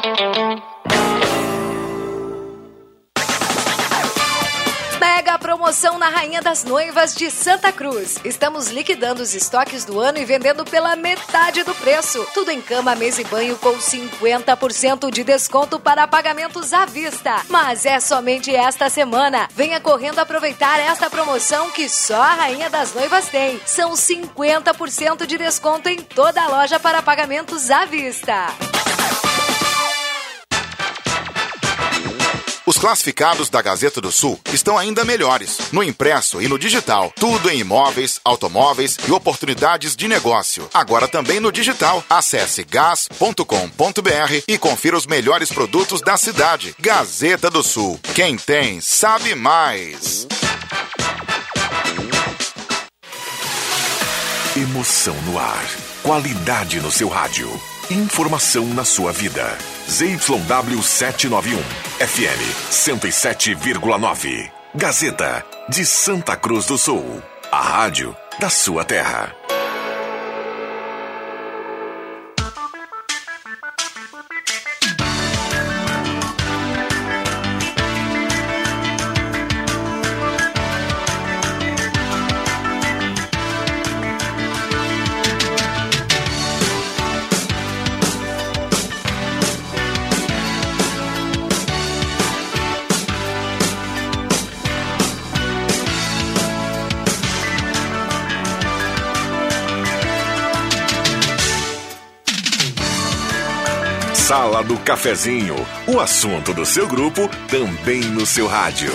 Promoção na Rainha das Noivas de Santa Cruz. Estamos liquidando os estoques do ano e vendendo pela metade do preço. Tudo em cama, mesa e banho com 50% de desconto para pagamentos à vista. Mas é somente esta semana. Venha correndo aproveitar esta promoção que só a Rainha das Noivas tem. São 50% de desconto em toda a loja para pagamentos à vista. Classificados da Gazeta do Sul estão ainda melhores, no impresso e no digital. Tudo em imóveis, automóveis e oportunidades de negócio. Agora também no digital. Acesse gas.com.br e confira os melhores produtos da cidade. Gazeta do Sul. Quem tem, sabe mais. Emoção no ar. Qualidade no seu rádio. Informação na sua vida. ZYW 791. FM 107,9. Gazeta de Santa Cruz do Sul. A rádio da sua terra. Do Cafezinho, o assunto do seu grupo também no seu rádio.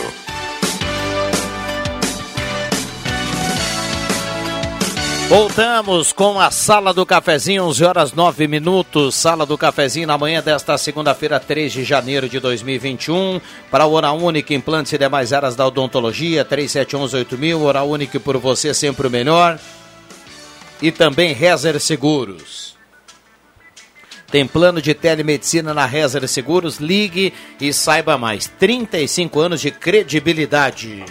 Voltamos com a Sala do Cafezinho, 11 horas 9 minutos. Sala do Cafezinho na manhã desta segunda-feira, 3 de janeiro de 2021. Para a Hora Única, implantes e demais áreas da odontologia, 3711-8000. Hora Única por você, sempre o melhor. E também Rezer Seguros. Tem plano de telemedicina na Rezer Seguros? Ligue e saiba mais. 35 anos de credibilidade.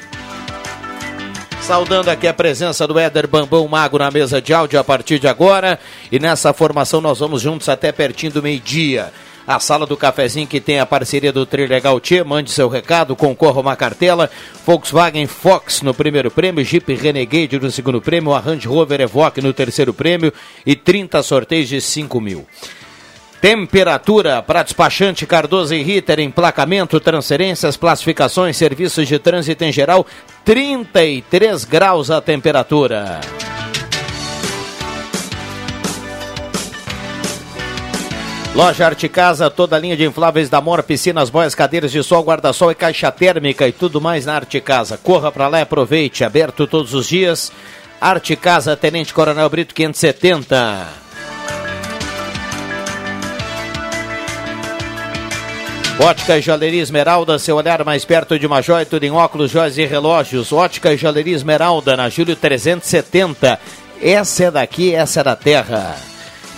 Saudando aqui a presença do Éder Bambão Mago na mesa de áudio a partir de agora. E nessa formação nós vamos juntos até pertinho do meio-dia. A sala do cafezinho que tem a parceria do Trilegal Tia, mande seu recado, concorra uma cartela. Volkswagen Fox no primeiro prêmio, Jeep Renegade no segundo prêmio, a Range Rover Evoque no terceiro prêmio e 30 sorteios de 5 mil. Temperatura para despachante Cardoso e Ritter, emplacamento, transferências, classificações, serviços de trânsito em geral, 33 graus a temperatura. Loja Arte Casa, toda a linha de infláveis da Mora, piscinas, boias, cadeiras de sol, guarda-sol e caixa térmica e tudo mais na Arte Casa. Corra para lá e aproveite, aberto todos os dias. Arte Casa, Tenente Coronel Brito 570. Ótica e Joalheria Esmeralda, seu olhar mais perto de uma joia, tudo em óculos, joias e relógios. Ótica e Joalheria Esmeralda, na Júlio 370. Essa é daqui, essa é da terra.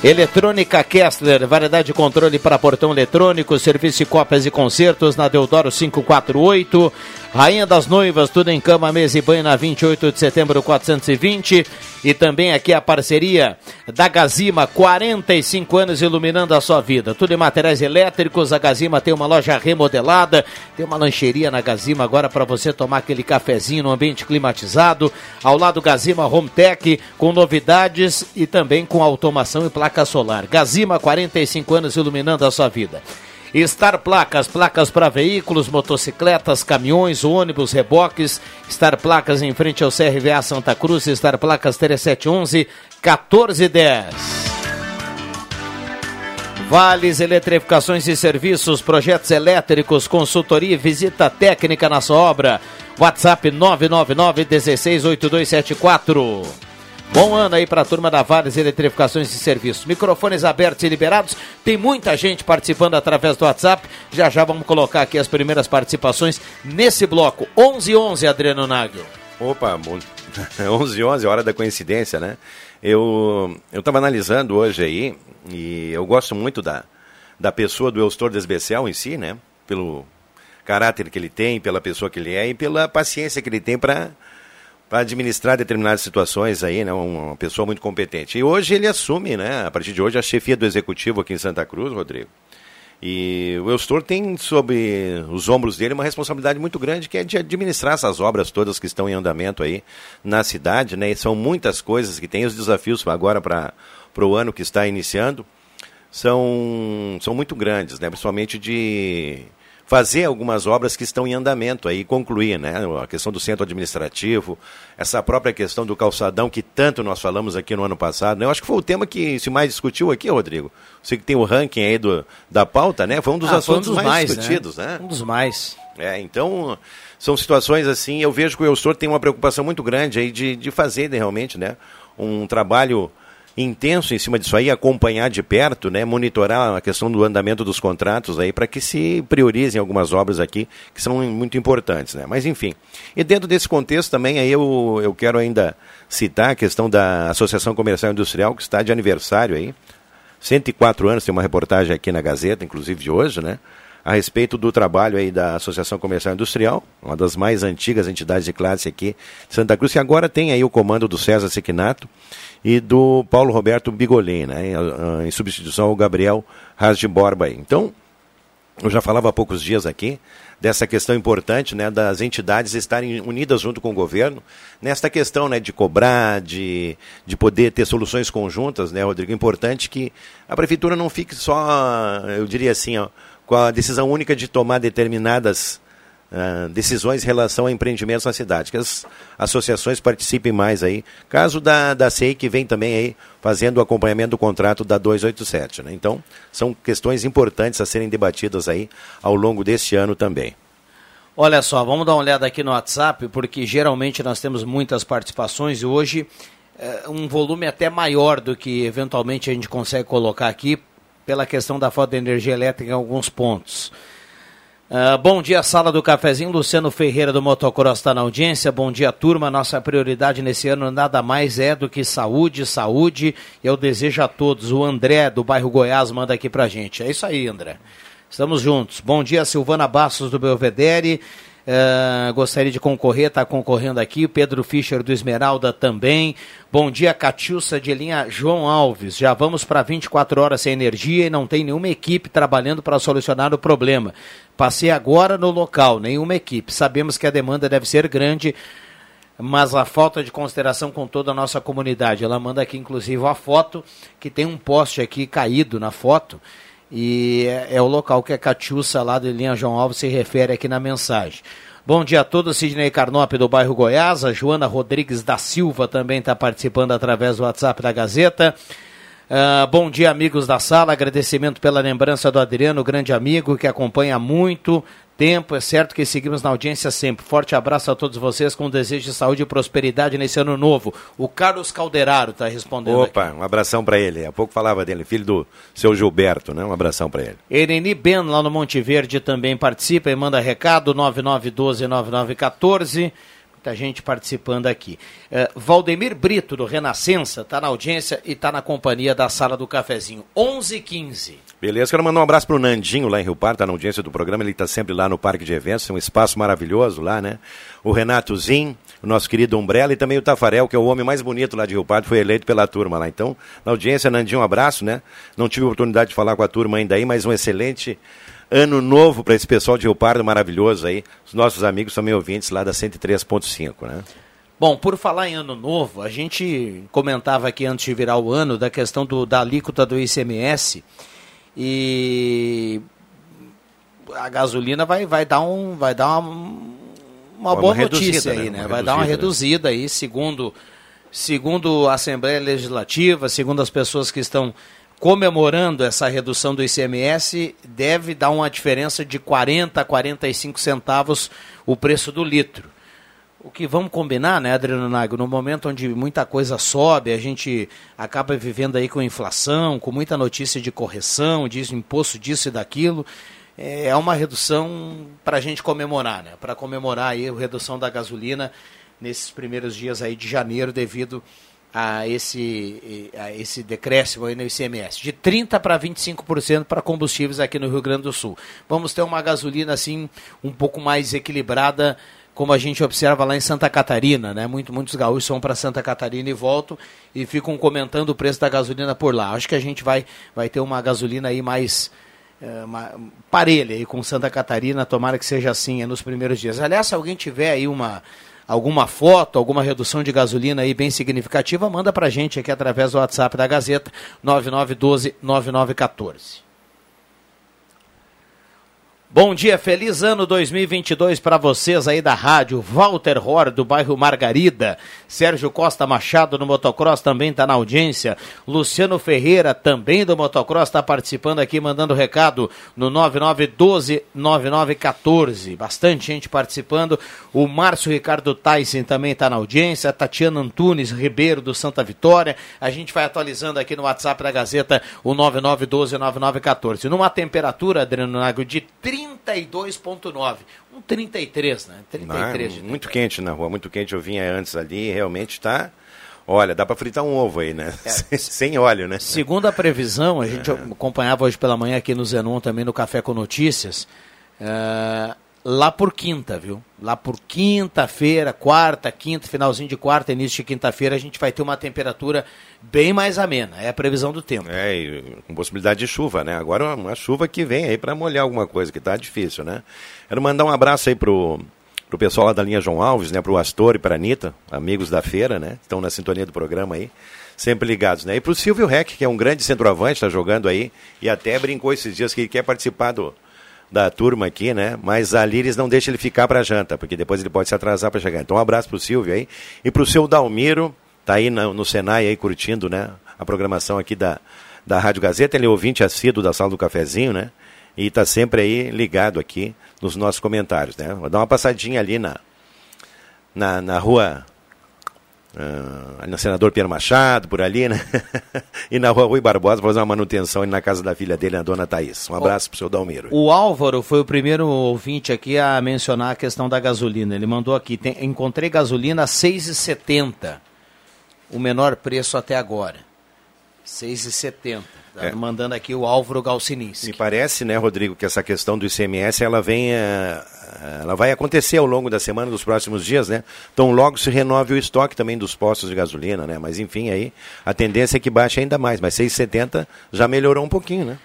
Eletrônica Kessler, variedade de controle para portão eletrônico, serviço de cópias e concertos na Deodoro 548. Rainha das Noivas, tudo em cama, mesa e banho na 28 de setembro 420. E também aqui a parceria da Gazima, 45 anos iluminando a sua vida. Tudo em materiais elétricos. A Gazima tem uma loja remodelada, tem uma lancheria na Gazima agora para você tomar aquele cafezinho no ambiente climatizado. Ao lado Gazima Home Tech com novidades e também com automação e placa solar. Gazima, 45 anos iluminando a sua vida. Star Placas, placas para veículos, motocicletas, caminhões, ônibus, reboques. Star Placas em frente ao CRVA Santa Cruz, Star Placas 3711 1410. Vales Eletrificações e Serviços, projetos elétricos, consultoria e visita técnica na sua obra. WhatsApp 999 168274. Bom ano aí para a turma da Vales Eletrificações e Serviços. Microfones abertos e liberados. Tem muita gente participando através do WhatsApp. Já já vamos colocar aqui as primeiras participações nesse bloco. 11 11 Adriano Nagel. Opa, 11 11 hora da coincidência, né? Eu eu estava analisando hoje aí e eu gosto muito da da pessoa do Eustor Desbecel em si, né? Pelo caráter que ele tem, pela pessoa que ele é e pela paciência que ele tem para para administrar determinadas situações aí, né? Uma pessoa muito competente. E hoje ele assume, né? A partir de hoje, a chefia do executivo aqui em Santa Cruz, Rodrigo. E o Eustor tem sobre os ombros dele uma responsabilidade muito grande, que é de administrar essas obras todas que estão em andamento aí na cidade, né? E são muitas coisas que tem os desafios agora para o ano que está iniciando. São, são muito grandes, né? Principalmente de fazer algumas obras que estão em andamento aí, concluir, né? A questão do centro administrativo, essa própria questão do calçadão que tanto nós falamos aqui no ano passado. Né? Eu acho que foi o tema que se mais discutiu aqui, Rodrigo. Você que tem o ranking aí do, da pauta, né? Foi um dos ah, assuntos um dos mais, mais, discutidos, né? né? Um dos mais. É, então são situações assim, eu vejo que o Eustor tem uma preocupação muito grande aí de, de fazer realmente, né? Um trabalho intenso em cima disso aí, acompanhar de perto, né, monitorar a questão do andamento dos contratos aí para que se priorizem algumas obras aqui que são muito importantes, né? Mas enfim. E dentro desse contexto também aí eu, eu quero ainda citar a questão da Associação Comercial Industrial que está de aniversário aí. 104 anos, tem uma reportagem aqui na Gazeta, inclusive de hoje, né? A respeito do trabalho aí da Associação Comercial Industrial, uma das mais antigas entidades de classe aqui de Santa Cruz, que agora tem aí o comando do César Sequinato e do Paulo Roberto Bigolin, né, em, substituição ao Gabriel Raz de Borba. Então, eu já falava há poucos dias aqui dessa questão importante né, das entidades estarem unidas junto com o governo, nesta questão né, de cobrar, de, de poder ter soluções conjuntas, né, Rodrigo? Importante que a prefeitura não fique só, eu diria assim, ó, com a decisão única de tomar determinadas uh, decisões em relação a empreendimentos na cidade, que as associações participem mais aí. Caso da, da CEI, que vem também aí fazendo o acompanhamento do contrato da 287. Né? Então, são questões importantes a serem debatidas aí ao longo deste ano também. Olha só, vamos dar uma olhada aqui no WhatsApp, porque geralmente nós temos muitas participações e hoje é, um volume até maior do que eventualmente a gente consegue colocar aqui pela questão da falta de energia elétrica em alguns pontos. Uh, bom dia, sala do cafezinho. Luciano Ferreira do Motocross está na audiência. Bom dia, turma. Nossa prioridade nesse ano nada mais é do que saúde, saúde. Eu desejo a todos. O André do bairro Goiás manda aqui pra gente. É isso aí, André. Estamos juntos. Bom dia, Silvana Bastos do Belvedere. Uh, gostaria de concorrer, está concorrendo aqui. Pedro Fischer do Esmeralda também. Bom dia, Catiúça de linha João Alves. Já vamos para 24 horas sem energia e não tem nenhuma equipe trabalhando para solucionar o problema. Passei agora no local, nenhuma equipe. Sabemos que a demanda deve ser grande, mas a falta de consideração com toda a nossa comunidade. Ela manda aqui, inclusive, a foto, que tem um poste aqui caído na foto. E é, é o local que a Catiúça lá de linha João Alves se refere aqui na mensagem. Bom dia a todos, Sidney Carnop do bairro Goiás, a Joana Rodrigues da Silva também está participando através do WhatsApp da Gazeta. Uh, bom dia, amigos da sala. Agradecimento pela lembrança do Adriano, grande amigo que acompanha muito tempo. É certo que seguimos na audiência sempre. Forte abraço a todos vocês com desejo de saúde e prosperidade nesse ano novo. O Carlos Calderaro está respondendo. Opa, aqui. um abração para ele. Há pouco falava dele, filho do seu Gilberto, né? Um abração para ele. Ereni Ben, lá no Monte Verde, também participa e manda recado: 9912-9914. Muita gente participando aqui. Uh, Valdemir Brito, do Renascença, está na audiência e está na companhia da Sala do Cafezinho. 11 15 Beleza, quero mandar um abraço pro Nandinho lá em Rio Pardo, está na audiência do programa, ele está sempre lá no Parque de Eventos, é um espaço maravilhoso lá, né? O Renato Zin, o nosso querido Umbrella e também o Tafarel, que é o homem mais bonito lá de Rio Pardo, foi eleito pela turma lá. Então, na audiência, Nandinho, um abraço, né? Não tive oportunidade de falar com a turma ainda aí, mas um excelente ano novo para esse pessoal de Rio Pardo maravilhoso aí. Os nossos amigos também ouvintes lá da 103.5, né? Bom, por falar em ano novo, a gente comentava aqui antes de virar o ano da questão do, da alíquota do ICMS e a gasolina vai, vai dar um vai dar uma, uma boa uma notícia aí, né? né? vai dar uma reduzida aí, segundo segundo a Assembleia Legislativa, segundo as pessoas que estão comemorando essa redução do ICMS, deve dar uma diferença de 40 a 45 centavos o preço do litro. O que vamos combinar, né, Adriano Nago, no momento onde muita coisa sobe, a gente acaba vivendo aí com inflação, com muita notícia de correção, de imposto disso e daquilo, é uma redução para a gente comemorar, né? Para comemorar aí a redução da gasolina nesses primeiros dias aí de janeiro devido a esse, a esse decréscimo aí no ICMS, de 30% para 25% para combustíveis aqui no Rio Grande do Sul. Vamos ter uma gasolina assim um pouco mais equilibrada como a gente observa lá em Santa Catarina, né? Muito, muitos gaúchos vão para Santa Catarina e voltam e ficam comentando o preço da gasolina por lá. Acho que a gente vai, vai ter uma gasolina aí mais uma, parelha aí com Santa Catarina, tomara que seja assim é, nos primeiros dias. Aliás, se alguém tiver aí uma alguma foto, alguma redução de gasolina aí bem significativa, manda para a gente aqui através do WhatsApp da Gazeta 9912 9914. Bom dia, feliz ano 2022 para vocês aí da rádio. Walter Hor, do bairro Margarida. Sérgio Costa Machado, no motocross, também está na audiência. Luciano Ferreira, também do motocross, está participando aqui, mandando recado no 9912-9914. Bastante gente participando. O Márcio Ricardo Tyson também está na audiência. Tatiana Antunes Ribeiro, do Santa Vitória. A gente vai atualizando aqui no WhatsApp da Gazeta o 9912-9914. Numa temperatura, Adriano Nago, de 30 32,9. Um 33, né? 33 Não, muito quente na rua, muito quente. Eu vinha antes ali realmente está. Olha, dá para fritar um ovo aí, né? É. Sem óleo, né? Segundo a previsão, a gente é. acompanhava hoje pela manhã aqui no Zenon, também no Café com Notícias. Uh, lá por quinta, viu? Lá por quinta-feira, quarta, quinta, finalzinho de quarta, início de quinta-feira, a gente vai ter uma temperatura bem mais amena. É a previsão do tempo. É, e com possibilidade de chuva, né? Agora uma chuva que vem aí para molhar alguma coisa, que tá difícil, né? Quero mandar um abraço aí pro, pro pessoal lá da linha João Alves, né? Pro Astor e pra Anitta, amigos da feira, né? Estão na sintonia do programa aí. Sempre ligados, né? E pro Silvio Reck, que é um grande centroavante, está jogando aí, e até brincou esses dias que ele quer participar do, da turma aqui, né? Mas a Liris não deixa ele ficar para janta, porque depois ele pode se atrasar para chegar. Então um abraço pro Silvio aí e pro seu Dalmiro, tá aí no, no Senai aí curtindo, né? A programação aqui da, da Rádio Gazeta, ele é ouvinte assíduo da Sala do Cafezinho, né? E tá sempre aí ligado aqui nos nossos comentários, né? Vou dar uma passadinha ali na, na, na rua Uh, no senador Pierre Machado, por ali, né? e na rua Rui Barbosa fazer uma manutenção na casa da filha dele, a dona Thaís. Um abraço pro seu Dalmiro. O Álvaro foi o primeiro ouvinte aqui a mencionar a questão da gasolina. Ele mandou aqui: tem, encontrei gasolina a 6,70. O menor preço até agora. 6,70. Tá é. Mandando aqui o Álvaro Galcininski. Me parece, né, Rodrigo, que essa questão do ICMS ela vem ela vai acontecer ao longo da semana, dos próximos dias, né? Então logo se renove o estoque também dos postos de gasolina, né? Mas enfim, aí a tendência é que baixe ainda mais, mas 6,70 já melhorou um pouquinho, né?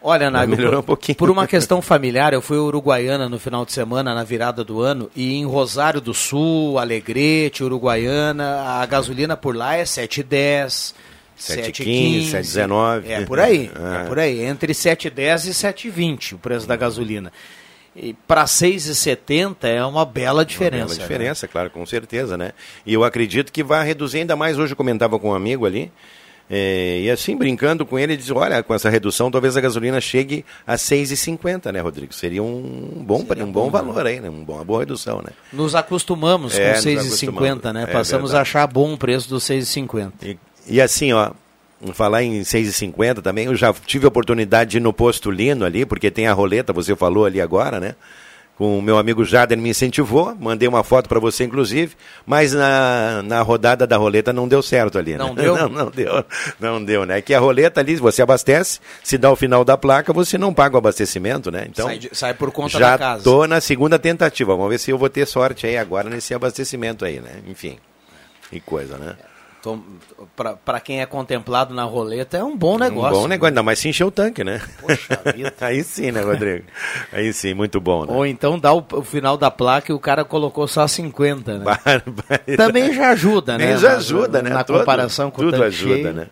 Olha, Nago, melhorou um pouquinho. por uma questão familiar, eu fui Uruguaiana no final de semana, na virada do ano, e em Rosário do Sul, Alegrete, Uruguaiana, a gasolina por lá é 7,10, 7,15, 7,19. É por aí, é. é por aí, entre 7,10 e 7,20 o preço da gasolina para 6,70 é uma bela diferença. Uma bela diferença, né? claro, com certeza, né? E eu acredito que vai reduzir ainda mais. Hoje eu comentava com um amigo ali, É, e assim, brincando com ele, ele diz, olha, com essa redução, talvez a gasolina chegue a 6,50, né, Rodrigo? Seria um bom, Seria um bom, bom valor aí, né? uma boa redução, né? Nos acostumamos é, com 6,50, né? É, Passamos verdade. a achar bom o preço dos 6,50. E, assim, ó, falar em 6,50 também, eu já tive a oportunidade de ir no posto Lino ali, porque tem a roleta, você falou ali agora, né? com o meu amigo Jader me incentivou, mandei uma foto para você inclusive, mas na, na rodada da roleta não deu certo ali, né? Não deu? Não, não deu, não deu, né? Que a roleta ali, você abastece, se dá o final da placa, você não paga o abastecimento, né? Então, sai, sai por conta da casa. Já tô na segunda tentativa, vamos ver se eu vou ter sorte aí agora nesse abastecimento aí, né? Enfim, que coisa, né? Para quem é contemplado na roleta, é um bom negócio. Um bom negócio, ainda mais se encher o tanque, né? Poxa vida. Aí sim, né, Rodrigo? Aí sim, muito bom, né? Ou então dá o, o final da placa e o cara colocou só 50, né? Também já ajuda, né? já ajuda, né? Na Todo, comparação com tudo o ajuda, cheio. né?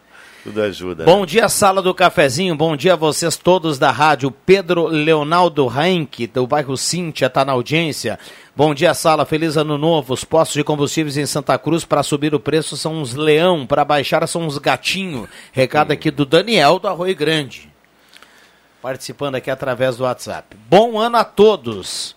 Tudo ajuda. Bom né? dia, sala do cafezinho. Bom dia a vocês todos da rádio. Pedro Leonardo Heinck, do bairro Cíntia, está na audiência. Bom dia, sala. Feliz ano novo. Os postos de combustíveis em Santa Cruz para subir o preço são uns leão, para baixar são uns gatinho. Recado aqui do Daniel do Arroio Grande. Participando aqui através do WhatsApp. Bom ano a todos.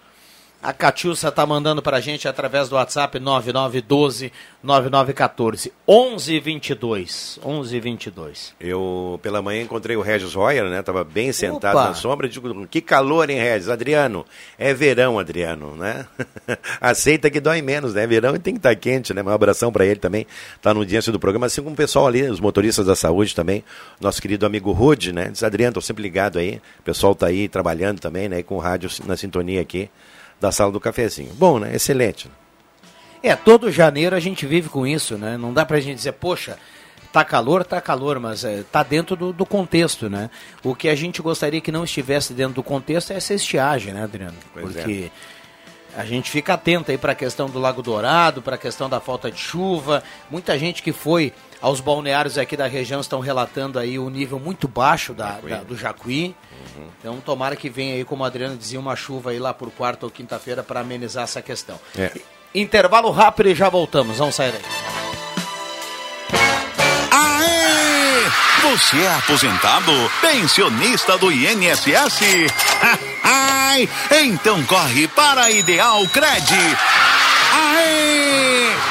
A Catiúcia está mandando para a gente através do WhatsApp 9912 9914 1122 1122. Eu pela manhã encontrei o Regis Royer, né? Tava bem sentado Opa. na sombra, digo, que calor, hein, Regis? Adriano, é verão, Adriano, né? Aceita que dói menos, né? Verão e tem que estar tá quente, né? Um abração para ele também, tá no audiência do programa, assim como o pessoal ali, os motoristas da saúde também, nosso querido amigo Rude, né? Diz, Adriano, tô sempre ligado aí, o pessoal tá aí trabalhando também, né? Com o rádio na sintonia aqui da sala do cafezinho. Bom, né? Excelente. É, todo janeiro a gente vive com isso, né? Não dá pra gente dizer, poxa, tá calor, tá calor, mas é, tá dentro do, do, contexto, né? O que a gente gostaria que não estivesse dentro do contexto é essa estiagem, né, Adriano? Pois Porque é. a gente fica atento aí para a questão do Lago Dourado, para a questão da falta de chuva. Muita gente que foi aos balneários aqui da região estão relatando aí o nível muito baixo da, da do Jacuí. Uhum. Então tomara que venha aí, como o Adriano dizia, uma chuva aí lá por quarta ou quinta-feira para amenizar essa questão. É. Intervalo rápido e já voltamos. Vamos sair aí. Aê! Você é aposentado? Pensionista do INSS? Ai! Então corre para a Ideal Cred. Aê!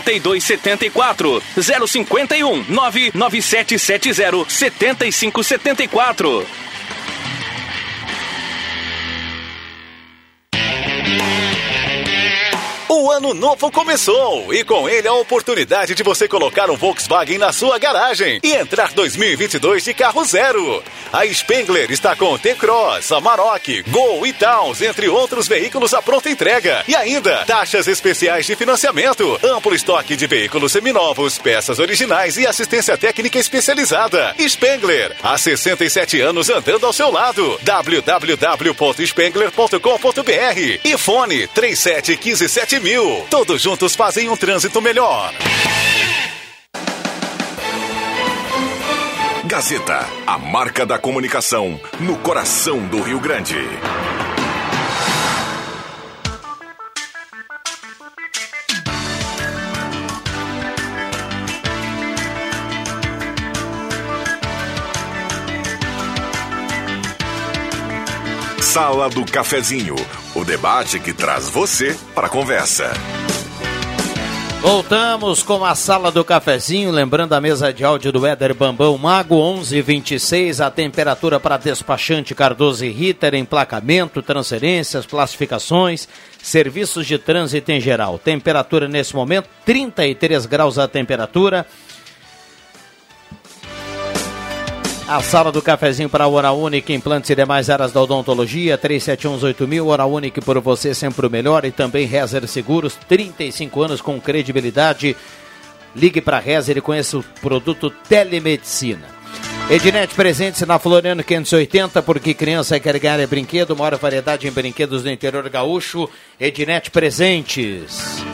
72 74 051 99770 75 74 7574. ano novo começou e com ele a oportunidade de você colocar um Volkswagen na sua garagem e entrar 2022 de carro zero. A Spengler está com T-Cross, Amarok, Gol e Towns, entre outros veículos à pronta entrega. E ainda, taxas especiais de financiamento, amplo estoque de veículos seminovos, peças originais e assistência técnica especializada. Spengler, há 67 anos andando ao seu lado. www.spengler.com.br e fone 3715 Todos juntos fazem um trânsito melhor. Gazeta, a marca da comunicação no coração do Rio Grande. Sala do Cafezinho, o debate que traz você para a conversa. Voltamos com a sala do cafezinho, lembrando a mesa de áudio do Éder Bambão Mago 1126, a temperatura para despachante Cardoso e Ritter, emplacamento, transferências, classificações, serviços de trânsito em geral. Temperatura nesse momento 33 graus a temperatura. A sala do cafezinho para a Hora Única, implantes e demais áreas da odontologia, 3718000, Hora Única por você sempre o melhor e também Rezer Seguros, 35 anos com credibilidade. Ligue para Rezer e conheça o produto Telemedicina. Ednet presente na Floriano 580, porque criança quer ganhar é brinquedo, maior variedade em brinquedos do interior gaúcho. Ednet Presentes.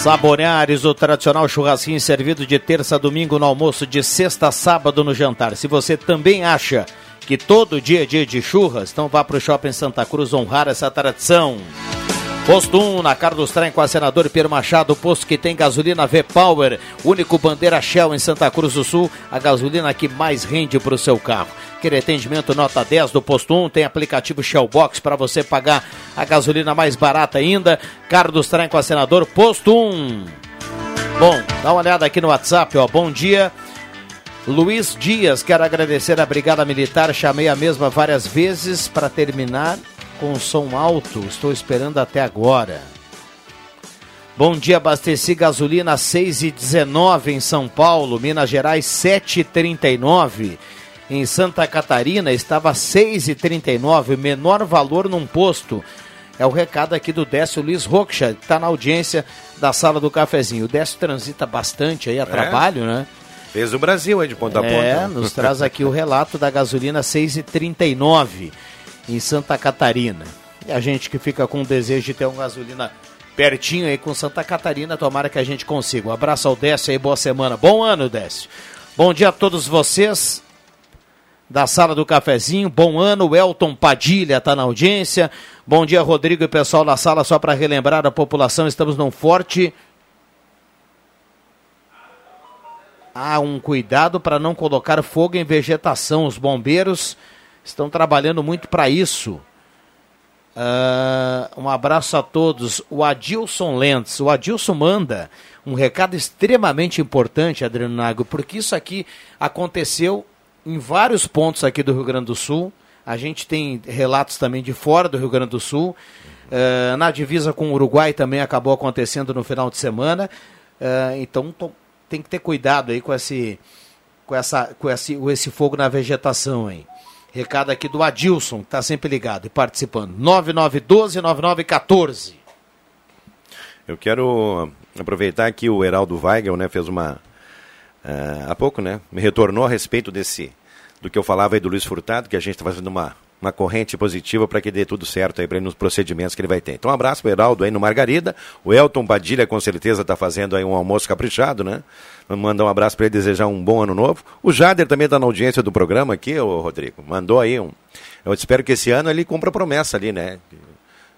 Saboreares, o tradicional churrasquinho servido de terça a domingo no almoço, de sexta a sábado no jantar. Se você também acha que todo dia é dia de churras, então vá para o Shopping Santa Cruz honrar essa tradição. Posto 1, na Carlos Trem com a senador Pedro Machado, posto que tem gasolina V-Power, único bandeira Shell em Santa Cruz do Sul, a gasolina que mais rende para o seu carro. Aquele atendimento nota 10 do Posto 1, tem aplicativo Shellbox para você pagar a gasolina mais barata ainda. Carlos Trem com a senador, Posto 1. Bom, dá uma olhada aqui no WhatsApp, ó. Bom dia. Luiz Dias, quero agradecer a Brigada Militar, chamei a mesma várias vezes para terminar com som alto, estou esperando até agora. Bom dia, abasteci gasolina 6,19 em São Paulo, Minas Gerais 7,39. Em Santa Catarina estava 6,39, menor valor num posto. É o recado aqui do Décio Luiz Rocha, que está na audiência da sala do cafezinho. O Décio transita bastante aí a é? trabalho, né? Fez o Brasil aí de ponta a ponta. É, nos traz aqui o relato da gasolina 6,39 em Santa Catarina. E a gente que fica com o desejo de ter uma gasolina pertinho aí com Santa Catarina, tomara que a gente consiga. Um abraço ao Décio aí, boa semana. Bom ano, Décio. Bom dia a todos vocês da sala do cafezinho. Bom ano, Elton Padilha está na audiência. Bom dia, Rodrigo e pessoal da sala. Só para relembrar a população, estamos num forte. Há um cuidado para não colocar fogo em vegetação. Os bombeiros estão trabalhando muito para isso. Uh, um abraço a todos. O Adilson Lentz. O Adilson manda um recado extremamente importante, Adriano Nago, porque isso aqui aconteceu em vários pontos aqui do Rio Grande do Sul. A gente tem relatos também de fora do Rio Grande do Sul. Uh, na divisa com o Uruguai também acabou acontecendo no final de semana. Uh, então tem que ter cuidado aí com esse, com essa, com esse, esse fogo na vegetação aí. Recado aqui do Adilson, que está sempre ligado e participando. 9912-9914. Eu quero aproveitar que o Heraldo Weigel né, fez uma. Uh, há pouco, né? Me retornou a respeito desse do que eu falava aí do Luiz Furtado, que a gente está fazendo uma, uma corrente positiva para que dê tudo certo aí para ele nos procedimentos que ele vai ter. Então, um abraço para o Heraldo aí no Margarida. O Elton Badilha com certeza está fazendo aí um almoço caprichado, né? Vamos mandar um abraço para ele, desejar um bom ano novo. O Jader também está na audiência do programa aqui, o Rodrigo. Mandou aí um. Eu espero que esse ano ele cumpra a promessa ali, né?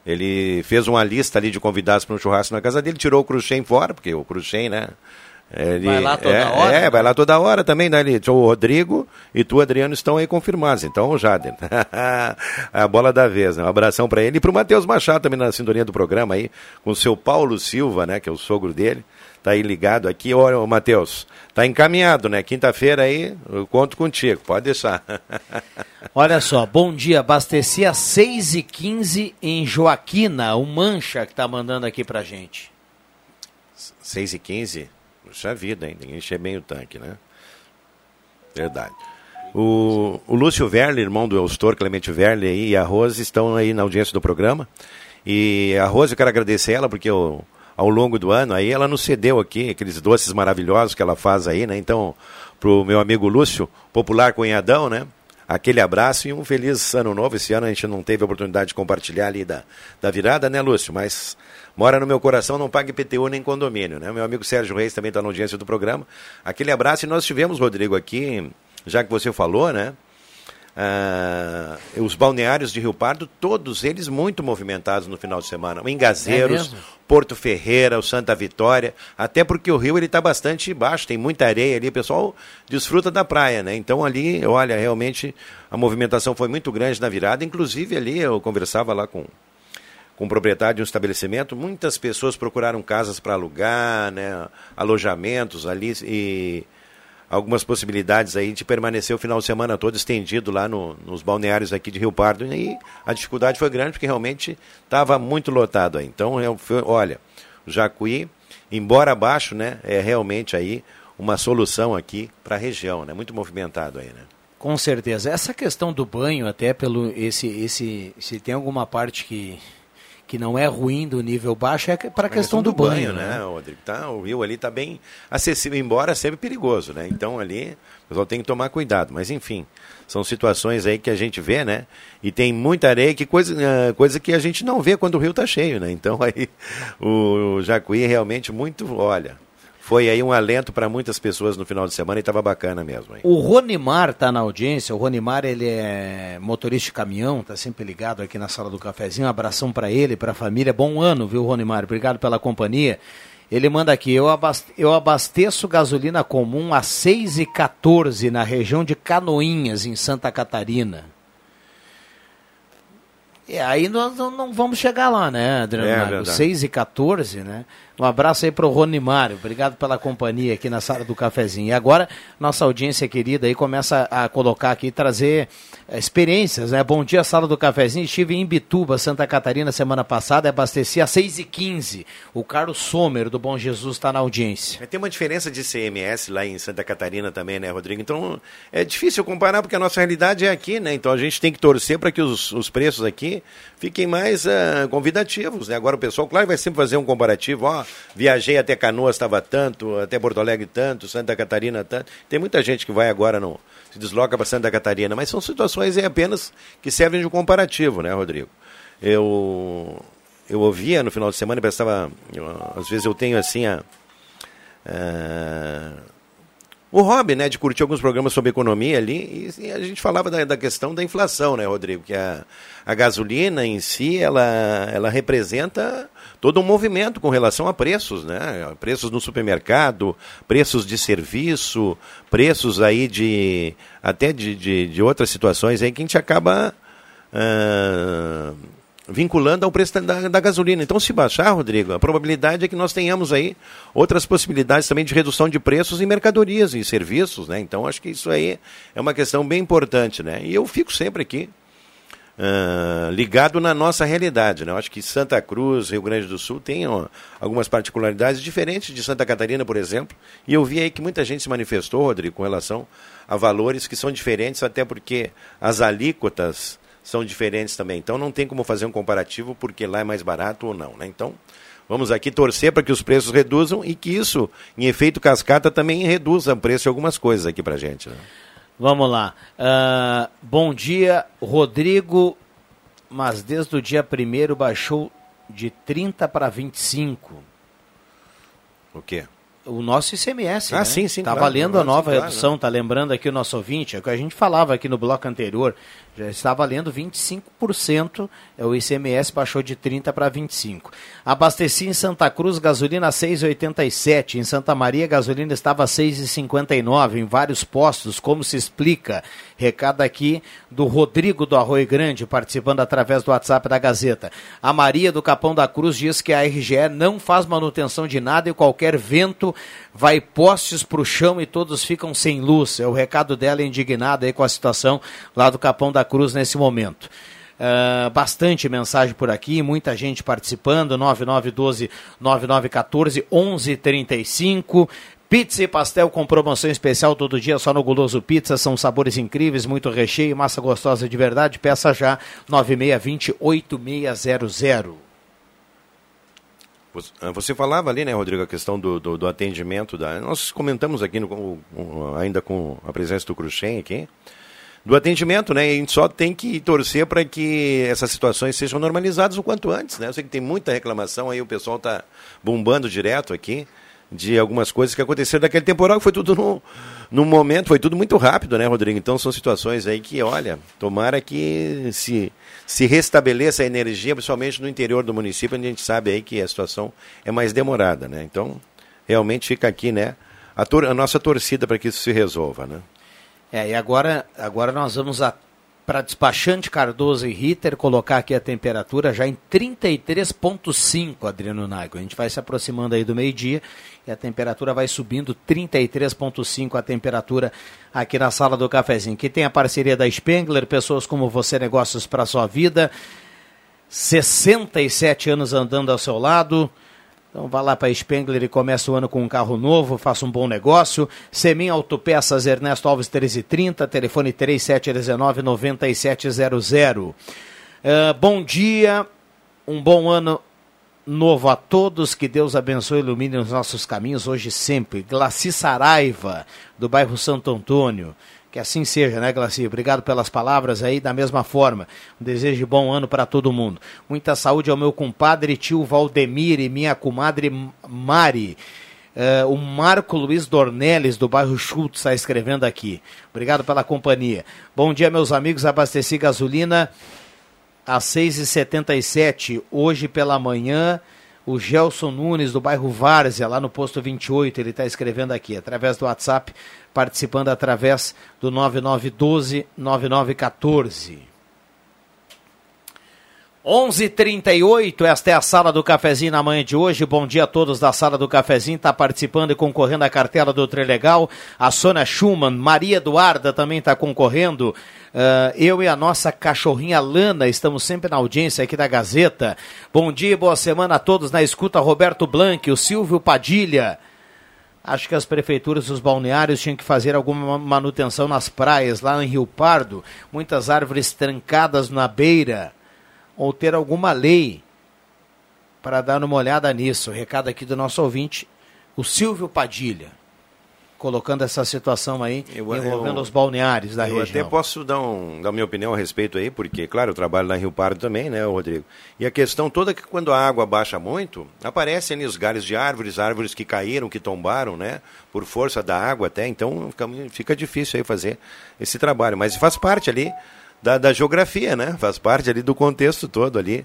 Ele fez uma lista ali de convidados para um churrasco na casa dele, tirou o Cruxem fora, porque o Cruxem, né? Ele, vai lá toda é, hora? É, vai lá toda hora também, né? Ele, o Rodrigo e tu, Adriano, estão aí confirmados. Então, o Jader. a bola da vez, né? Um abração para ele. E para o Matheus Machado também na sintonia do programa aí, com o seu Paulo Silva, né? Que é o sogro dele. tá aí ligado aqui. Ô, Matheus, tá encaminhado, né? Quinta-feira aí, eu conto contigo, pode deixar. Olha só, bom dia, abasteci às 6h15 em Joaquina, o Mancha que tá mandando aqui pra gente. 6 e 15 Puxa vida, hein? Que encher bem o tanque, né? Verdade. O, o Lúcio Verle, irmão do Eustor Clemente Verle e a Rose estão aí na audiência do programa. E a Rose, eu quero agradecer ela, porque eu, ao longo do ano aí ela nos cedeu aqui aqueles doces maravilhosos que ela faz aí, né? Então, pro meu amigo Lúcio, popular cunhadão, né? Aquele abraço e um feliz ano novo. Esse ano a gente não teve a oportunidade de compartilhar ali da, da virada, né, Lúcio? Mas mora no meu coração, não paga IPTU nem condomínio, né? Meu amigo Sérgio Reis também está na audiência do programa. Aquele abraço e nós tivemos, Rodrigo, aqui, já que você falou, né? Ah, os balneários de Rio Pardo, todos eles muito movimentados no final de semana. O Engazeiros, É Porto Ferreira, o Santa Vitória, até porque o rio ele está bastante baixo, tem muita areia ali, o pessoal desfruta da praia, né? Então ali, olha, realmente a movimentação foi muito grande na virada, inclusive ali eu conversava lá com com o proprietário de um estabelecimento, muitas pessoas procuraram casas para alugar, né, alojamentos ali e algumas possibilidades aí de permanecer o final de semana todo estendido lá no- nos balneários aqui de Rio Pardo e a dificuldade foi grande porque realmente estava muito lotado aí. Então, eu- foi- olha, o Jacuí, embora baixo, né, é realmente aí uma solução aqui para a região, né, muito movimentado aí, né. Com certeza. Essa questão do banho, até pelo esse esse se tem alguma parte que que não é ruim do nível baixo é para a questão do, banho, né? Rodrigo? Tá, o rio ali está bem acessível, embora sempre perigoso, né? Então ali o pessoal tem que tomar cuidado. Mas enfim, são situações aí que a gente vê, né? E tem muita areia, que coisa, eh, coisa que a gente não vê quando o rio está cheio, né? Então aí o, o Jacuí realmente muito, olha, foi aí um alento para muitas pessoas no final de semana e estava bacana mesmo. Hein? O Ronimar está na audiência. O Ronimar ele é motorista de caminhão, está sempre ligado aqui na sala do cafezinho. Um abração para ele, para a família. Bom ano, viu, Ronimar? Obrigado pela companhia. Ele manda aqui, eu, abas- eu abasteço gasolina comum a 6,14 na região de Canoinhas, em Santa Catarina. E aí nós não, vamos chegar lá, né, Adriano É, Mago? verdade. 6 e 14, né? Um abraço aí para o Ronimário. Obrigado pela companhia aqui na sala do cafezinho. E agora, nossa audiência querida aí começa a colocar aqui, trazer eh, experiências, né? Bom dia, sala do cafezinho. Estive em Bituba, Santa Catarina, semana passada, abasteci a 6 e 15 O Carlos Sommer, do Bom Jesus, está na audiência. Tem uma diferença de CMS lá em Santa Catarina também, né, Rodrigo? Então é difícil comparar porque a nossa realidade é aqui, né? Então a gente tem que torcer para que os, os preços aqui fiquem mais ah, convidativos, né? Agora o pessoal, claro, vai sempre fazer um comparativo. Ó, viajei até Canoas, estava tanto, até Porto Alegre tanto, Santa Catarina tanto. Tem muita gente que vai agora no se desloca para Santa Catarina, mas são situações apenas que servem de comparativo, né, Rodrigo? Eu eu ouvia no final de semana, e pensava, eu, às vezes eu tenho assim a ah, o hobby, né, de curtir alguns programas sobre economia ali, e, e a gente falava da, da questão da inflação, né, Rodrigo, que a, a gasolina em si, ela, ela representa todo um movimento com relação a preços, né, preços no supermercado, preços de serviço, preços aí de, até de, de, de outras situações aí que a gente acaba ah, vinculando ao preço da, da gasolina. Então, se baixar, Rodrigo, a probabilidade é que nós tenhamos aí outras possibilidades também de redução de preços em mercadorias e serviços, né? Então, acho que isso aí é uma questão bem importante, né? E eu fico sempre aqui ah, ligado na nossa realidade, né? Eu acho que Santa Cruz, Rio Grande do Sul, tem algumas particularidades diferentes de Santa Catarina, por exemplo, e eu vi aí que muita gente se manifestou, Rodrigo, com relação a valores que são diferentes, até porque as alíquotas são diferentes também. Então não tem como fazer um comparativo porque lá é mais barato ou não. Né? Então vamos aqui torcer para que os preços reduzam e que isso, em efeito cascata, também reduza o preço de algumas coisas aqui para gente. Né? Vamos lá. Ah, bom dia, Rodrigo. Mas desde o dia 1 baixou de 30 para 25. O quê? o nosso ICMS. Ah, né? sim, sim, Tá claro, valendo a nova claro, redução, tá lembrando aqui o nosso ouvinte, é o que a gente falava aqui no bloco anterior, já está valendo 25%, é, o ICMS baixou de 30 para 25. Abasteci em Santa Cruz, gasolina 6,87, em Santa Maria, gasolina estava 6,59 em vários postos, como se explica? Recado aqui do Rodrigo do Arroio Grande, participando através do WhatsApp da Gazeta. A Maria do Capão da Cruz diz que a RGE não faz manutenção de nada e qualquer vento vai postes para o chão e todos ficam sem luz. É o recado dela indignada aí com a situação lá do Capão da Cruz nesse momento. Uh, bastante mensagem por aqui, muita gente participando, 9912 9914 1135. Pizza e pastel com promoção especial todo dia só no Guloso Pizza. São sabores incríveis, muito recheio, massa gostosa de verdade. Peça já 9620 8600. Você falava ali, né, Rodrigo, a questão do, do, do atendimento. Da... Nós comentamos aqui, no, ainda com a presença do Cruxem aqui, do atendimento, né? A gente só tem que torcer para que essas situações sejam normalizadas o quanto antes, né? Eu sei que tem muita reclamação aí, o pessoal está bombando direto aqui de algumas coisas que aconteceram daquele temporal, que foi tudo no, no momento, foi tudo muito rápido, né, Rodrigo? Então são situações aí que, olha, tomara que se, se restabeleça a energia, principalmente no interior do município, onde a gente sabe aí que a situação é mais demorada, né? Então, realmente fica aqui, né, a, a nossa torcida para que isso se resolva, né? É, e agora, agora nós vamos para despachante Cardoso e Ritter colocar aqui a temperatura já em 33,5, Adriano Nago. A gente vai se aproximando aí do meio-dia e a temperatura vai subindo 33,5 a temperatura aqui na sala do cafezinho. Que tem a parceria da Spengler, pessoas como você, negócios para sua vida. 67 anos andando ao seu lado. Então vá lá para Spengler e começa o ano com um carro novo, faça um bom negócio. Semin Autopeças Ernesto Alves 1330, telefone 3719-9700. Uh, bom dia, um bom ano novo a todos, que Deus abençoe e ilumine os nossos caminhos hoje e sempre. Glaci Saraiva, do bairro Santo Antônio. Que assim seja, né, Glaci? Obrigado pelas palavras aí, da mesma forma. Um desejo de bom ano para todo mundo. Muita saúde ao meu compadre, tio Valdemir e minha comadre Mari. Uh, o Marco Luiz Dornelles, do bairro Schultz, está escrevendo aqui. Obrigado pela companhia. Bom dia, meus amigos. Abasteci gasolina às 6h77, hoje pela manhã. O Gelson Nunes, do bairro Várzea, lá no posto 28, ele está escrevendo aqui, através do WhatsApp, participando através do 9912-9914. 11:38 esta é a sala do cafezinho na manhã de hoje. Bom dia a todos da sala do cafezinho. Está participando e concorrendo à cartela do Trilegal. A Sônia Schumann, Maria Eduarda também está concorrendo. Uh, eu e a nossa cachorrinha Lana estamos sempre na audiência aqui da Gazeta. Bom dia, boa semana a todos na escuta. Roberto Blanc, o Silvio Padilha. Acho que as prefeituras dos balneários tinham que fazer alguma manutenção nas praias, lá em Rio Pardo. Muitas árvores trancadas na beira ou ter alguma lei para dar uma olhada nisso. Recado aqui do nosso ouvinte, o Silvio Padilha, colocando essa situação aí eu, envolvendo eu, os balneários da eu região. Eu até posso dar, um, dar minha opinião a respeito aí, porque, claro, eu trabalho em Rio Pardo também, né, Rodrigo? E a questão toda é que quando a água baixa muito, aparecem ali os galhos de árvores, árvores que caíram, que tombaram, né, por força da água até, então fica, fica difícil aí fazer esse trabalho, mas faz parte ali da, da geografia, né? Faz parte ali do contexto todo ali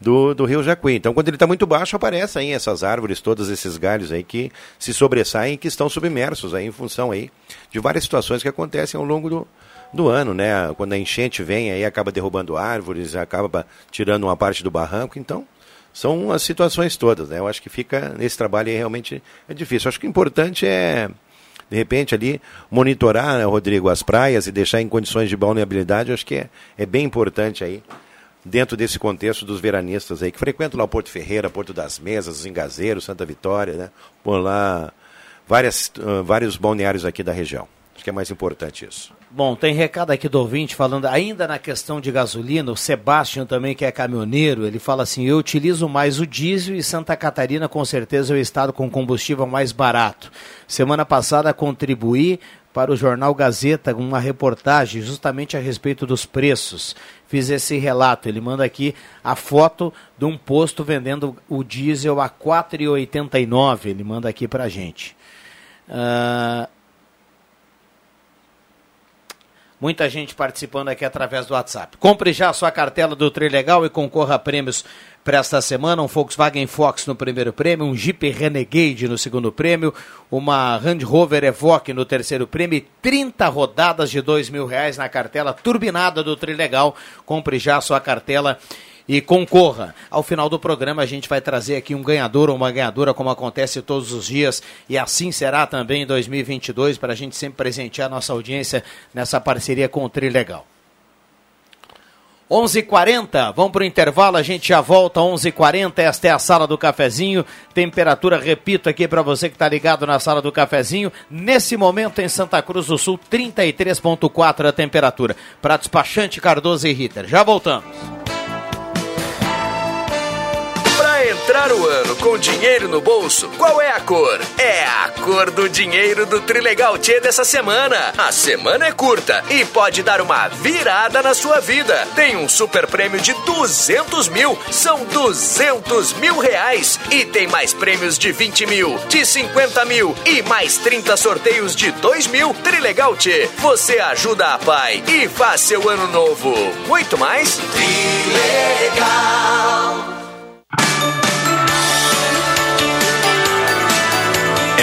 do, do Rio Jacuí. Então, quando ele está muito baixo, aparecem essas árvores, todos esses galhos aí que se sobressaem e que estão submersos aí em função aí de várias situações que acontecem ao longo do, do ano, né? Quando a enchente vem aí acaba derrubando árvores, acaba tirando uma parte do barranco, então são as situações todas, né? Eu acho que fica nesse trabalho aí realmente é difícil. Eu acho que o importante é de repente ali monitorar, né, Rodrigo, as praias e deixar em condições de balneabilidade, eu acho que é, é bem importante aí dentro desse contexto dos veranistas aí que frequentam lá o Porto Ferreira, Porto das Mesas, os Engazeiros, Santa Vitória, né? Por lá várias, uh, vários balneários aqui da região. Acho que é mais importante isso. Bom, tem recado aqui do ouvinte falando ainda na questão de gasolina. O Sebastião também, que é caminhoneiro, ele fala assim: eu utilizo mais o diesel e Santa Catarina com certeza é o estado com combustível mais barato. Semana passada contribuí para o jornal Gazeta uma reportagem justamente a respeito dos preços. Fiz esse relato. Ele manda aqui a foto de um posto vendendo o diesel a R$ 4,89. Ele manda aqui para gente. gente. Uh, Muita gente participando aqui através do WhatsApp. Compre já a sua cartela do Trilegal e concorra a prêmios para esta semana. Um Volkswagen Fox no primeiro prêmio, um Jeep Renegade no segundo prêmio, uma Land Rover Evoque no terceiro prêmio e 30 rodadas de dois mil reais na cartela turbinada do Trilegal. Compre já a sua cartela e concorra. Ao final do programa a gente vai trazer aqui um ganhador ou uma ganhadora, como acontece todos os dias, e assim será também em 2022, para a gente sempre presentear a nossa audiência nessa parceria com o Trilegal. 11:40, vamos para o intervalo, a gente já volta 11:40. Esta é a sala do cafezinho. Temperatura, repito aqui para você que está ligado na sala do cafezinho. Nesse momento em Santa Cruz do Sul, 33.4 a temperatura. Para despachante Cardoso e Ritter. Já voltamos entrar o ano com dinheiro no bolso, qual é a cor? É a cor do dinheiro do Trilegal Tchê dessa semana. A semana é curta e pode dar uma virada na sua vida. Tem um super prêmio de 200 mil, são 200 mil reais. E tem mais prêmios de 20 mil, de 50 mil e mais 30 sorteios de 2 mil. Trilegal Tchê, você ajuda a pai e faz seu ano novo. Muito mais? Trilegal.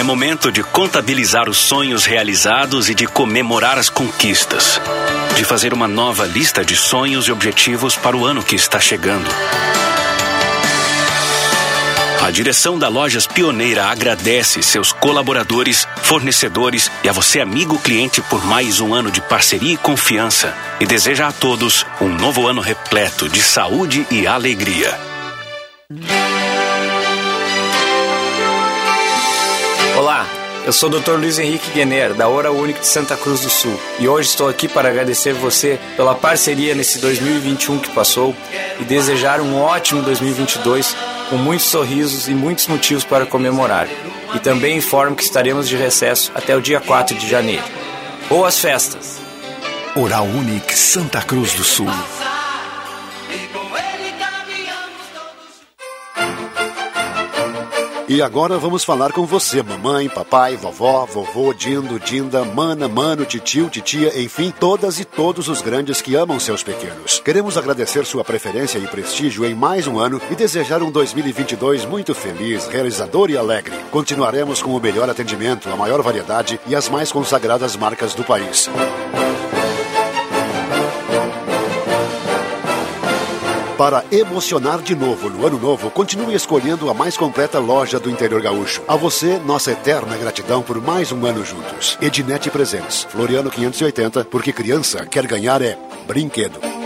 Momento de contabilizar os sonhos realizados e de comemorar as conquistas. De fazer uma nova lista de sonhos e objetivos para o ano que está chegando. A direção da Lojas Pioneira agradece seus colaboradores, fornecedores e a você, amigo cliente, por mais um ano de parceria e confiança. E deseja a todos um novo ano repleto de saúde e alegria. Eu sou o Dr. Luiz Henrique Guener, da Hora Única de Santa Cruz do Sul, e hoje estou aqui para agradecer você pela parceria nesse 2021 que passou e desejar um ótimo 2022 com muitos sorrisos e muitos motivos para comemorar. E também informo que estaremos de recesso até o dia 4 de janeiro. Boas festas! Oral Unique Santa Cruz do Sul. E agora vamos falar com você, mamãe, papai, vovó, vovô, dindo, dinda, mana, mano, titio, titia, enfim, todas e todos os grandes que amam seus pequenos. Queremos agradecer sua preferência e prestígio em mais um ano e desejar um 2022 muito feliz, realizador e alegre. Continuaremos com o melhor atendimento, a maior variedade e as mais consagradas marcas do país. Para emocionar de novo no ano novo, continue escolhendo a mais completa loja do interior gaúcho. A você, nossa eterna gratidão por mais um ano juntos. Ednet Presentes, Floriano 580, porque criança quer ganhar é brinquedo.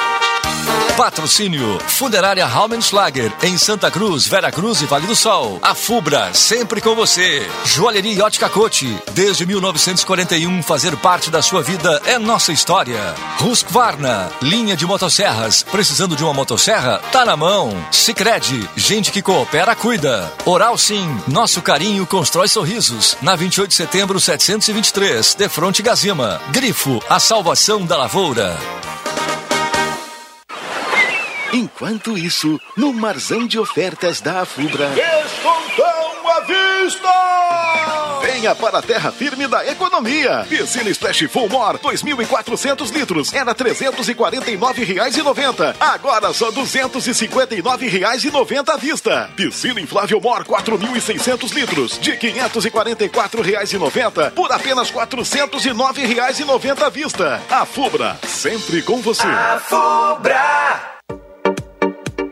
Patrocínio Funerária Raumenschlager em Santa Cruz, Vera Cruz e Vale do Sol. A Fubra, sempre com você. Joalheria Ótica Cote, desde 1941 fazer parte da sua vida é nossa história. Husqvarna, linha de motosserras. Precisando de uma motosserra? Tá na mão. Sicredi, gente que coopera cuida. Oral Sim, nosso carinho constrói sorrisos. Na 28 de setembro 723, de Fronte Gazima. Grifo, a salvação da lavoura. Enquanto isso, no marzão de ofertas da Afubra. Descontão à vista! Venha para a terra firme da economia. Piscina Splash Full More, 2.400 litros. Era R$ 349,90. Agora só R$ 259,90 à vista. Piscina Inflável More, 4.600 litros. De R$ 544,90 por apenas R$ 409,90 à vista. A Fubra, sempre com você. A Fubra!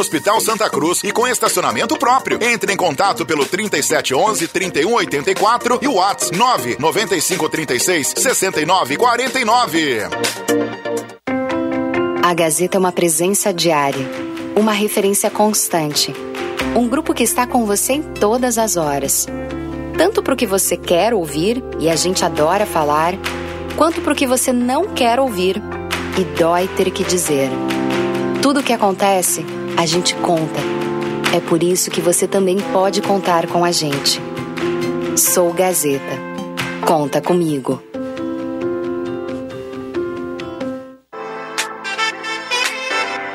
do Hospital Santa Cruz e com estacionamento próprio. Entre em contato pelo 3711 3184 e o WhatsApp 99536 6949. A Gazeta é uma presença diária, uma referência constante. Um grupo que está com você em todas as horas. Tanto para o que você quer ouvir, e a gente adora falar, quanto para o que você não quer ouvir, e dói ter que dizer. Tudo o que acontece, a gente conta. É por isso que você também pode contar com a gente. Sou Gazeta. Conta comigo.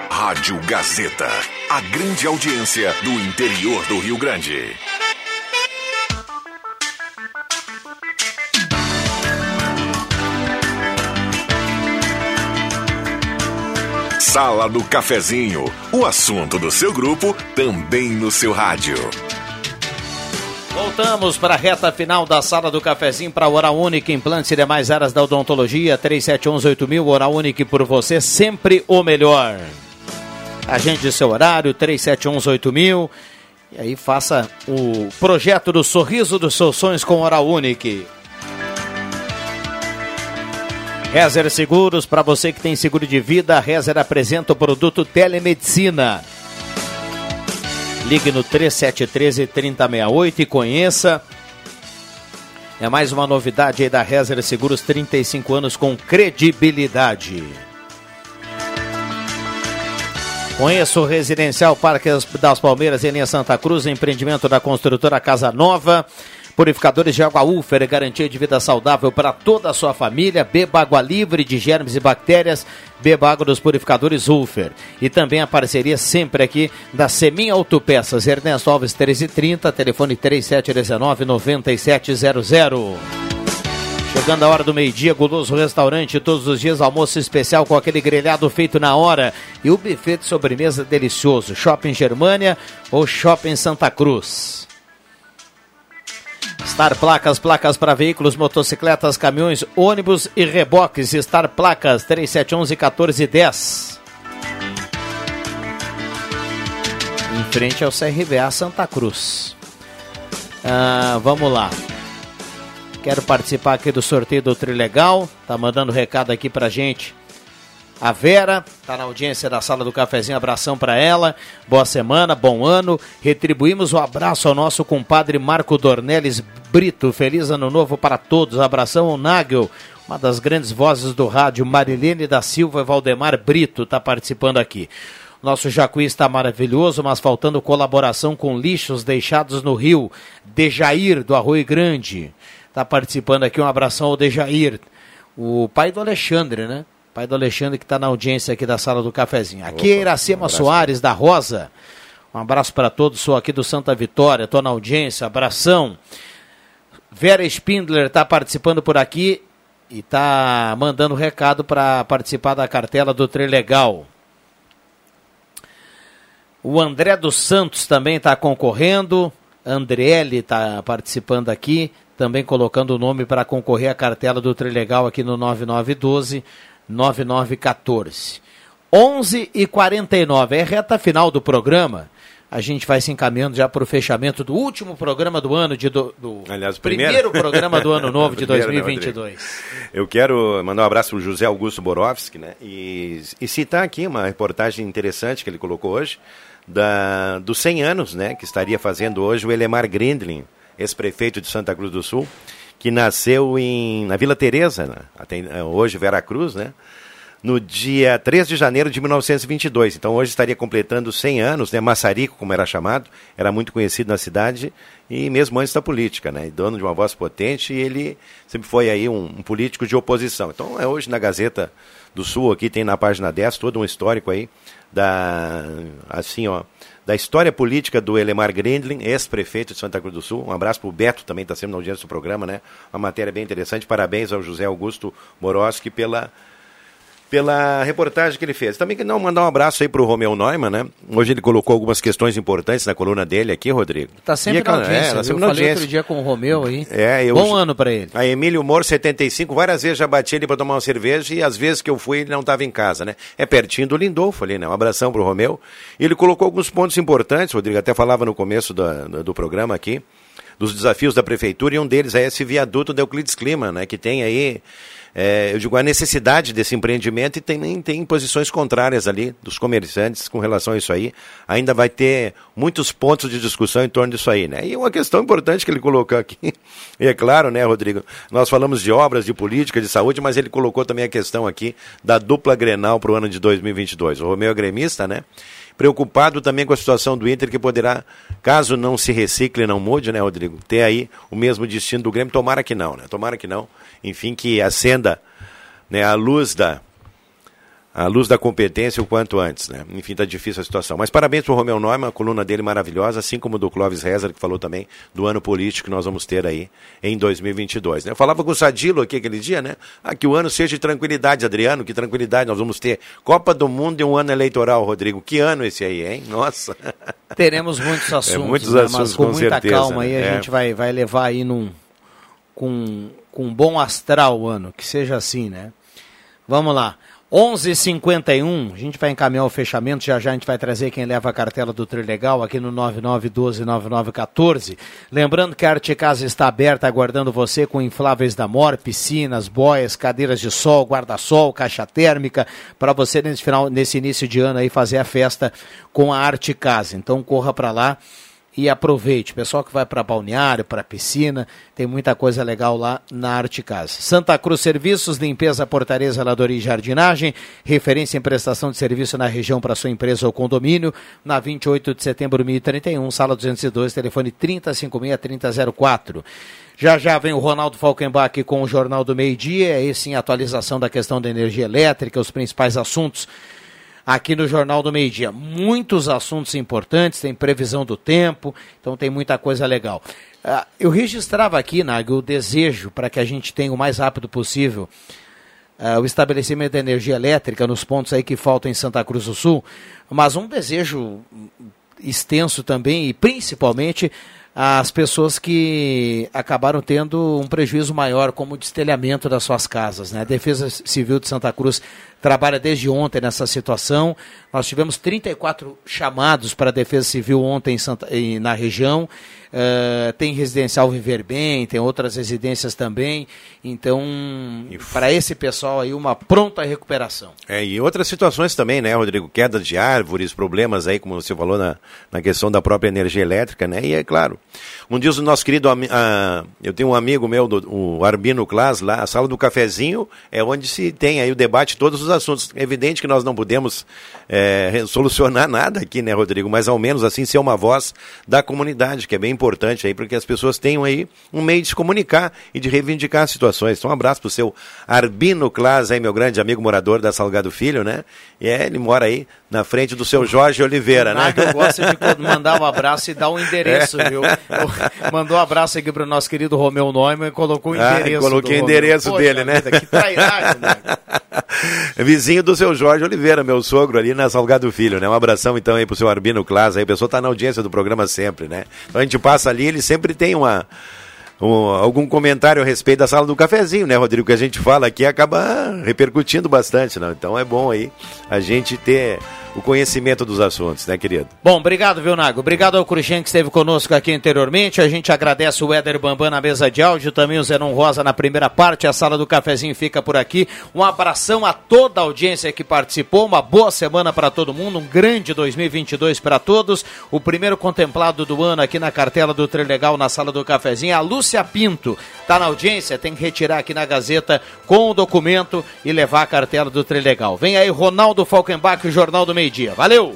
Rádio Gazeta. A grande audiência do interior do Rio Grande. Sala do Cafezinho. O assunto do seu grupo também no seu rádio. Voltamos para a reta final da sala do cafezinho para Hora Única, implantes e demais áreas da odontologia, 37118000, Hora Única por você, sempre o melhor. Agende seu horário, 37118000, e aí faça o projeto do sorriso dos seus sonhos com Hora Única. Rezer Seguros, para você que tem seguro de vida, Rezer apresenta o produto Telemedicina. Ligue no 3713-3068 e conheça. É mais uma novidade aí da Rezer Seguros, 35 anos com credibilidade. Conheça o Residencial Parque das Palmeiras em linha Santa Cruz, empreendimento da construtora Casa Nova. Purificadores de água Ufer, garantia de vida saudável para toda a sua família. Beba água livre de germes e bactérias. Beba água dos purificadores Ufer. E também a parceria sempre aqui da Semin Autopeças. Ernesto Alves 1330, telefone 3719-9700. Chegando a hora do meio-dia, Guloso Restaurante, todos os dias almoço especial com aquele grelhado feito na hora e o buffet de sobremesa delicioso. Shopping Germânia ou Shopping Santa Cruz. Star Placas, placas para veículos, motocicletas, caminhões, ônibus e reboques. Star Placas 3711 1410. Em frente ao CRVA Santa Cruz. Ah, vamos lá. Quero participar aqui do sorteio do Trilegal. Tá mandando recado aqui pra gente. A Vera está na audiência da sala do cafezinho, abração para ela. Boa semana, bom ano. Retribuímos o abraço ao nosso compadre Marco Dornelles Brito. Feliz ano novo para todos. Abração ao Nagel, uma das grandes vozes do rádio, Marilene da Silva e Valdemar Brito está participando aqui. Nosso Jacuí está maravilhoso, mas faltando colaboração com lixos deixados no rio. Dejair, do Arroio Grande, está participando aqui. Um abração ao Dejair, o pai do Alexandre, né? Pai do Alexandre que está na audiência aqui da sala do cafezinho. Aqui é Iracema um Soares, da Rosa. Um abraço para todos, sou aqui do Santa Vitória, estou na audiência, abração. Vera Spindler está participando por aqui e está mandando recado para participar da cartela do Trilegal. O André dos Santos também está concorrendo. Andriele está participando aqui, também colocando o nome para concorrer à cartela do Trilegal aqui no 9912 9914. 11 e 49 é reta final do programa. A gente vai se encaminhando já para o fechamento do último programa do ano de do, do Aliás, primeiro, primeiro programa do ano novo de Primeiro, né, 2022. Eu quero mandar um abraço para o José Augusto Borowski, né? E, e citar aqui uma reportagem interessante que ele colocou hoje, da, dos 100 anos, né? Que estaria fazendo hoje o Elemar Grindlin, ex-prefeito de Santa Cruz do Sul, que nasceu em, na Vila Teresa, né? Até, hoje Vera Cruz, né? no dia 3 de janeiro de 1922. Então hoje estaria completando 100 anos, né? Massarico, como era chamado, era muito conhecido na cidade e mesmo antes da política, né? Dono de uma voz potente e ele sempre foi aí um, um político de oposição. Então é hoje na Gazeta do Sul aqui tem na página 10 todo um histórico aí da assim, ó, da história política do Elemar Grindlin, ex-prefeito de Santa Cruz do Sul. Um abraço para o Beto, também está sempre na audiência do programa, né? Uma matéria bem interessante. Parabéns ao José Augusto Moroski pela pela reportagem que ele fez. Também que não mandar um abraço aí pro Romeu Neumann, né? Hoje ele colocou algumas questões importantes na coluna dele aqui, Rodrigo. Tá sempre E, na audiência, é, tá sempre Eu na falei audiência. outro dia com o Romeu aí. É, eu, Bom ano pra ele. A Emílio Moro, 75, várias vezes já bati ele pra tomar uma cerveja e às vezes que eu fui ele não estava em casa, né? É pertinho do Lindolfo ali, né? Um abração pro Romeu. E ele colocou alguns pontos importantes, Rodrigo, até falava no começo da- do, do programa aqui, dos desafios da prefeitura e um deles é esse viaduto da Euclides Clima, né? Que tem aí, é, eu digo, a necessidade desse empreendimento e também tem posições contrárias ali dos comerciantes com relação a isso aí. Ainda vai ter muitos pontos de discussão em torno disso aí, né? E uma questão importante que ele colocou aqui, e é claro, né, Rodrigo, nós falamos de obras, de política, de saúde, mas ele colocou também a questão aqui da dupla Grenal para o ano de 2022. O Romeu é gremista, né? Preocupado também com a situação do Inter, que poderá, caso não se recicle não mude, né, Rodrigo, ter aí o mesmo destino do Grêmio. Tomara que não, né? Tomara que não. Enfim, que acenda né, a luz da, a luz da competência o quanto antes, né? Enfim, tá difícil a situação. Mas parabéns pro Romeu Neumann, a coluna dele maravilhosa, assim como do Clóvis Rezer, que falou também do ano político que nós vamos ter aí em 2022. Né? Eu falava com o Sadilo aqui aquele dia, né? Ah, que o ano seja de tranquilidade, Adriano, que tranquilidade nós vamos ter. Copa do Mundo e um ano eleitoral, Rodrigo. Que ano esse aí, hein? Nossa. Teremos muitos assuntos, muitos né? assuntos, mas com, com muita certeza, calma aí né? a É. gente vai, vai levar aí num, com, com um bom astral o ano, que seja assim, né? Vamos lá. 11:51, a gente vai encaminhar o fechamento, já já a gente vai trazer quem leva a cartela do Trilegal aqui no 99129914. Lembrando que a Arte Casa está aberta aguardando você com infláveis da Mor, piscinas, boias, cadeiras de sol, guarda-sol, caixa térmica, para você nesse final, nesse início de ano aí fazer a festa com a Arte Casa. Então corra para lá e aproveite. Pessoal que vai para balneário, para piscina, tem muita coisa legal lá na Arte Casa. Santa Cruz Serviços, limpeza, portaria, zeladoria e jardinagem, referência em prestação de serviço na região para sua empresa ou condomínio, na 28 de setembro 1031, sala 202, telefone 3056-3004. Já já vem o Ronaldo Falkenbach com o Jornal do Meio Dia, esse em atualização da questão da energia elétrica, os principais assuntos aqui no Jornal do Meio Dia. Muitos assuntos importantes, tem previsão do tempo, então tem muita coisa legal. Ah, eu registrava aqui, Nag, o desejo para que a gente tenha o mais rápido possível ah, o estabelecimento da energia elétrica nos pontos aí que faltam em Santa Cruz do Sul, mas um desejo extenso também e principalmente as pessoas que acabaram tendo um prejuízo maior, como o destelhamento das suas casas. Né? A Defesa Civil de Santa Cruz trabalha desde ontem nessa situação. Nós tivemos 34 chamados para a Defesa Civil ontem em Santa, em- na região. Eh, tem residencial Viver Bem, tem outras residências também. Então, para esse pessoal aí, uma pronta recuperação. É, e outras situações também, né, Rodrigo? Queda de árvores, problemas aí, como você falou, na, na questão da própria energia elétrica, né? E é claro, um dia o nosso querido, ah, eu tenho um amigo meu, do, o Arbino Clas, lá, a sala do cafezinho é onde se tem aí o debate de todos os assuntos. É evidente que nós não podemos é, solucionar nada aqui, né, Rodrigo? Mas ao menos assim ser uma voz da comunidade, que é bem importante aí, porque as pessoas tenham aí um meio de se comunicar e de reivindicar situações. Então, um abraço pro seu Arbino Clas, aí, meu grande amigo morador da Salgado Filho, né? E é, ele mora aí na frente do seu Jorge Oliveira, né? Nag gosta de co- mandar um abraço e dar um endereço, viu? Mandou um abraço aqui para o nosso querido Romeu Neumann e colocou o Ah, endereço. coloquei do o endereço Romeu. dele, Poxa né? vida, que trairagem, Nag. Vizinho do seu Jorge Oliveira, meu sogro ali na Salgado Filho, né? Um abração então aí pro seu Arbino Clas, aí a pessoa tá na audiência do programa sempre, né? Então a gente passa ali, ele sempre tem uma um- algum comentário a respeito da sala do cafezinho, né, Rodrigo? Que a gente fala aqui acaba repercutindo bastante, né? Então é bom aí a gente ter o conhecimento dos assuntos, né, querido? Bom, obrigado, viu, Nago? Obrigado ao Cruxem que esteve conosco aqui anteriormente. A gente agradece o Éder Bambam na mesa de áudio, também o Zenon Rosa na primeira parte. A sala do cafezinho fica por aqui. Um abração a toda a audiência que participou. Uma boa semana para todo mundo. Um grande 2022 para todos. O primeiro contemplado do ano aqui na cartela do Trilegal na sala do cafezinho. A Lúcia Pinto está na audiência. Tem que retirar aqui na Gazeta com o documento e levar a cartela do Trilegal. Vem aí Ronaldo Falkenbach, o Jornal do Meio Dia. Valeu!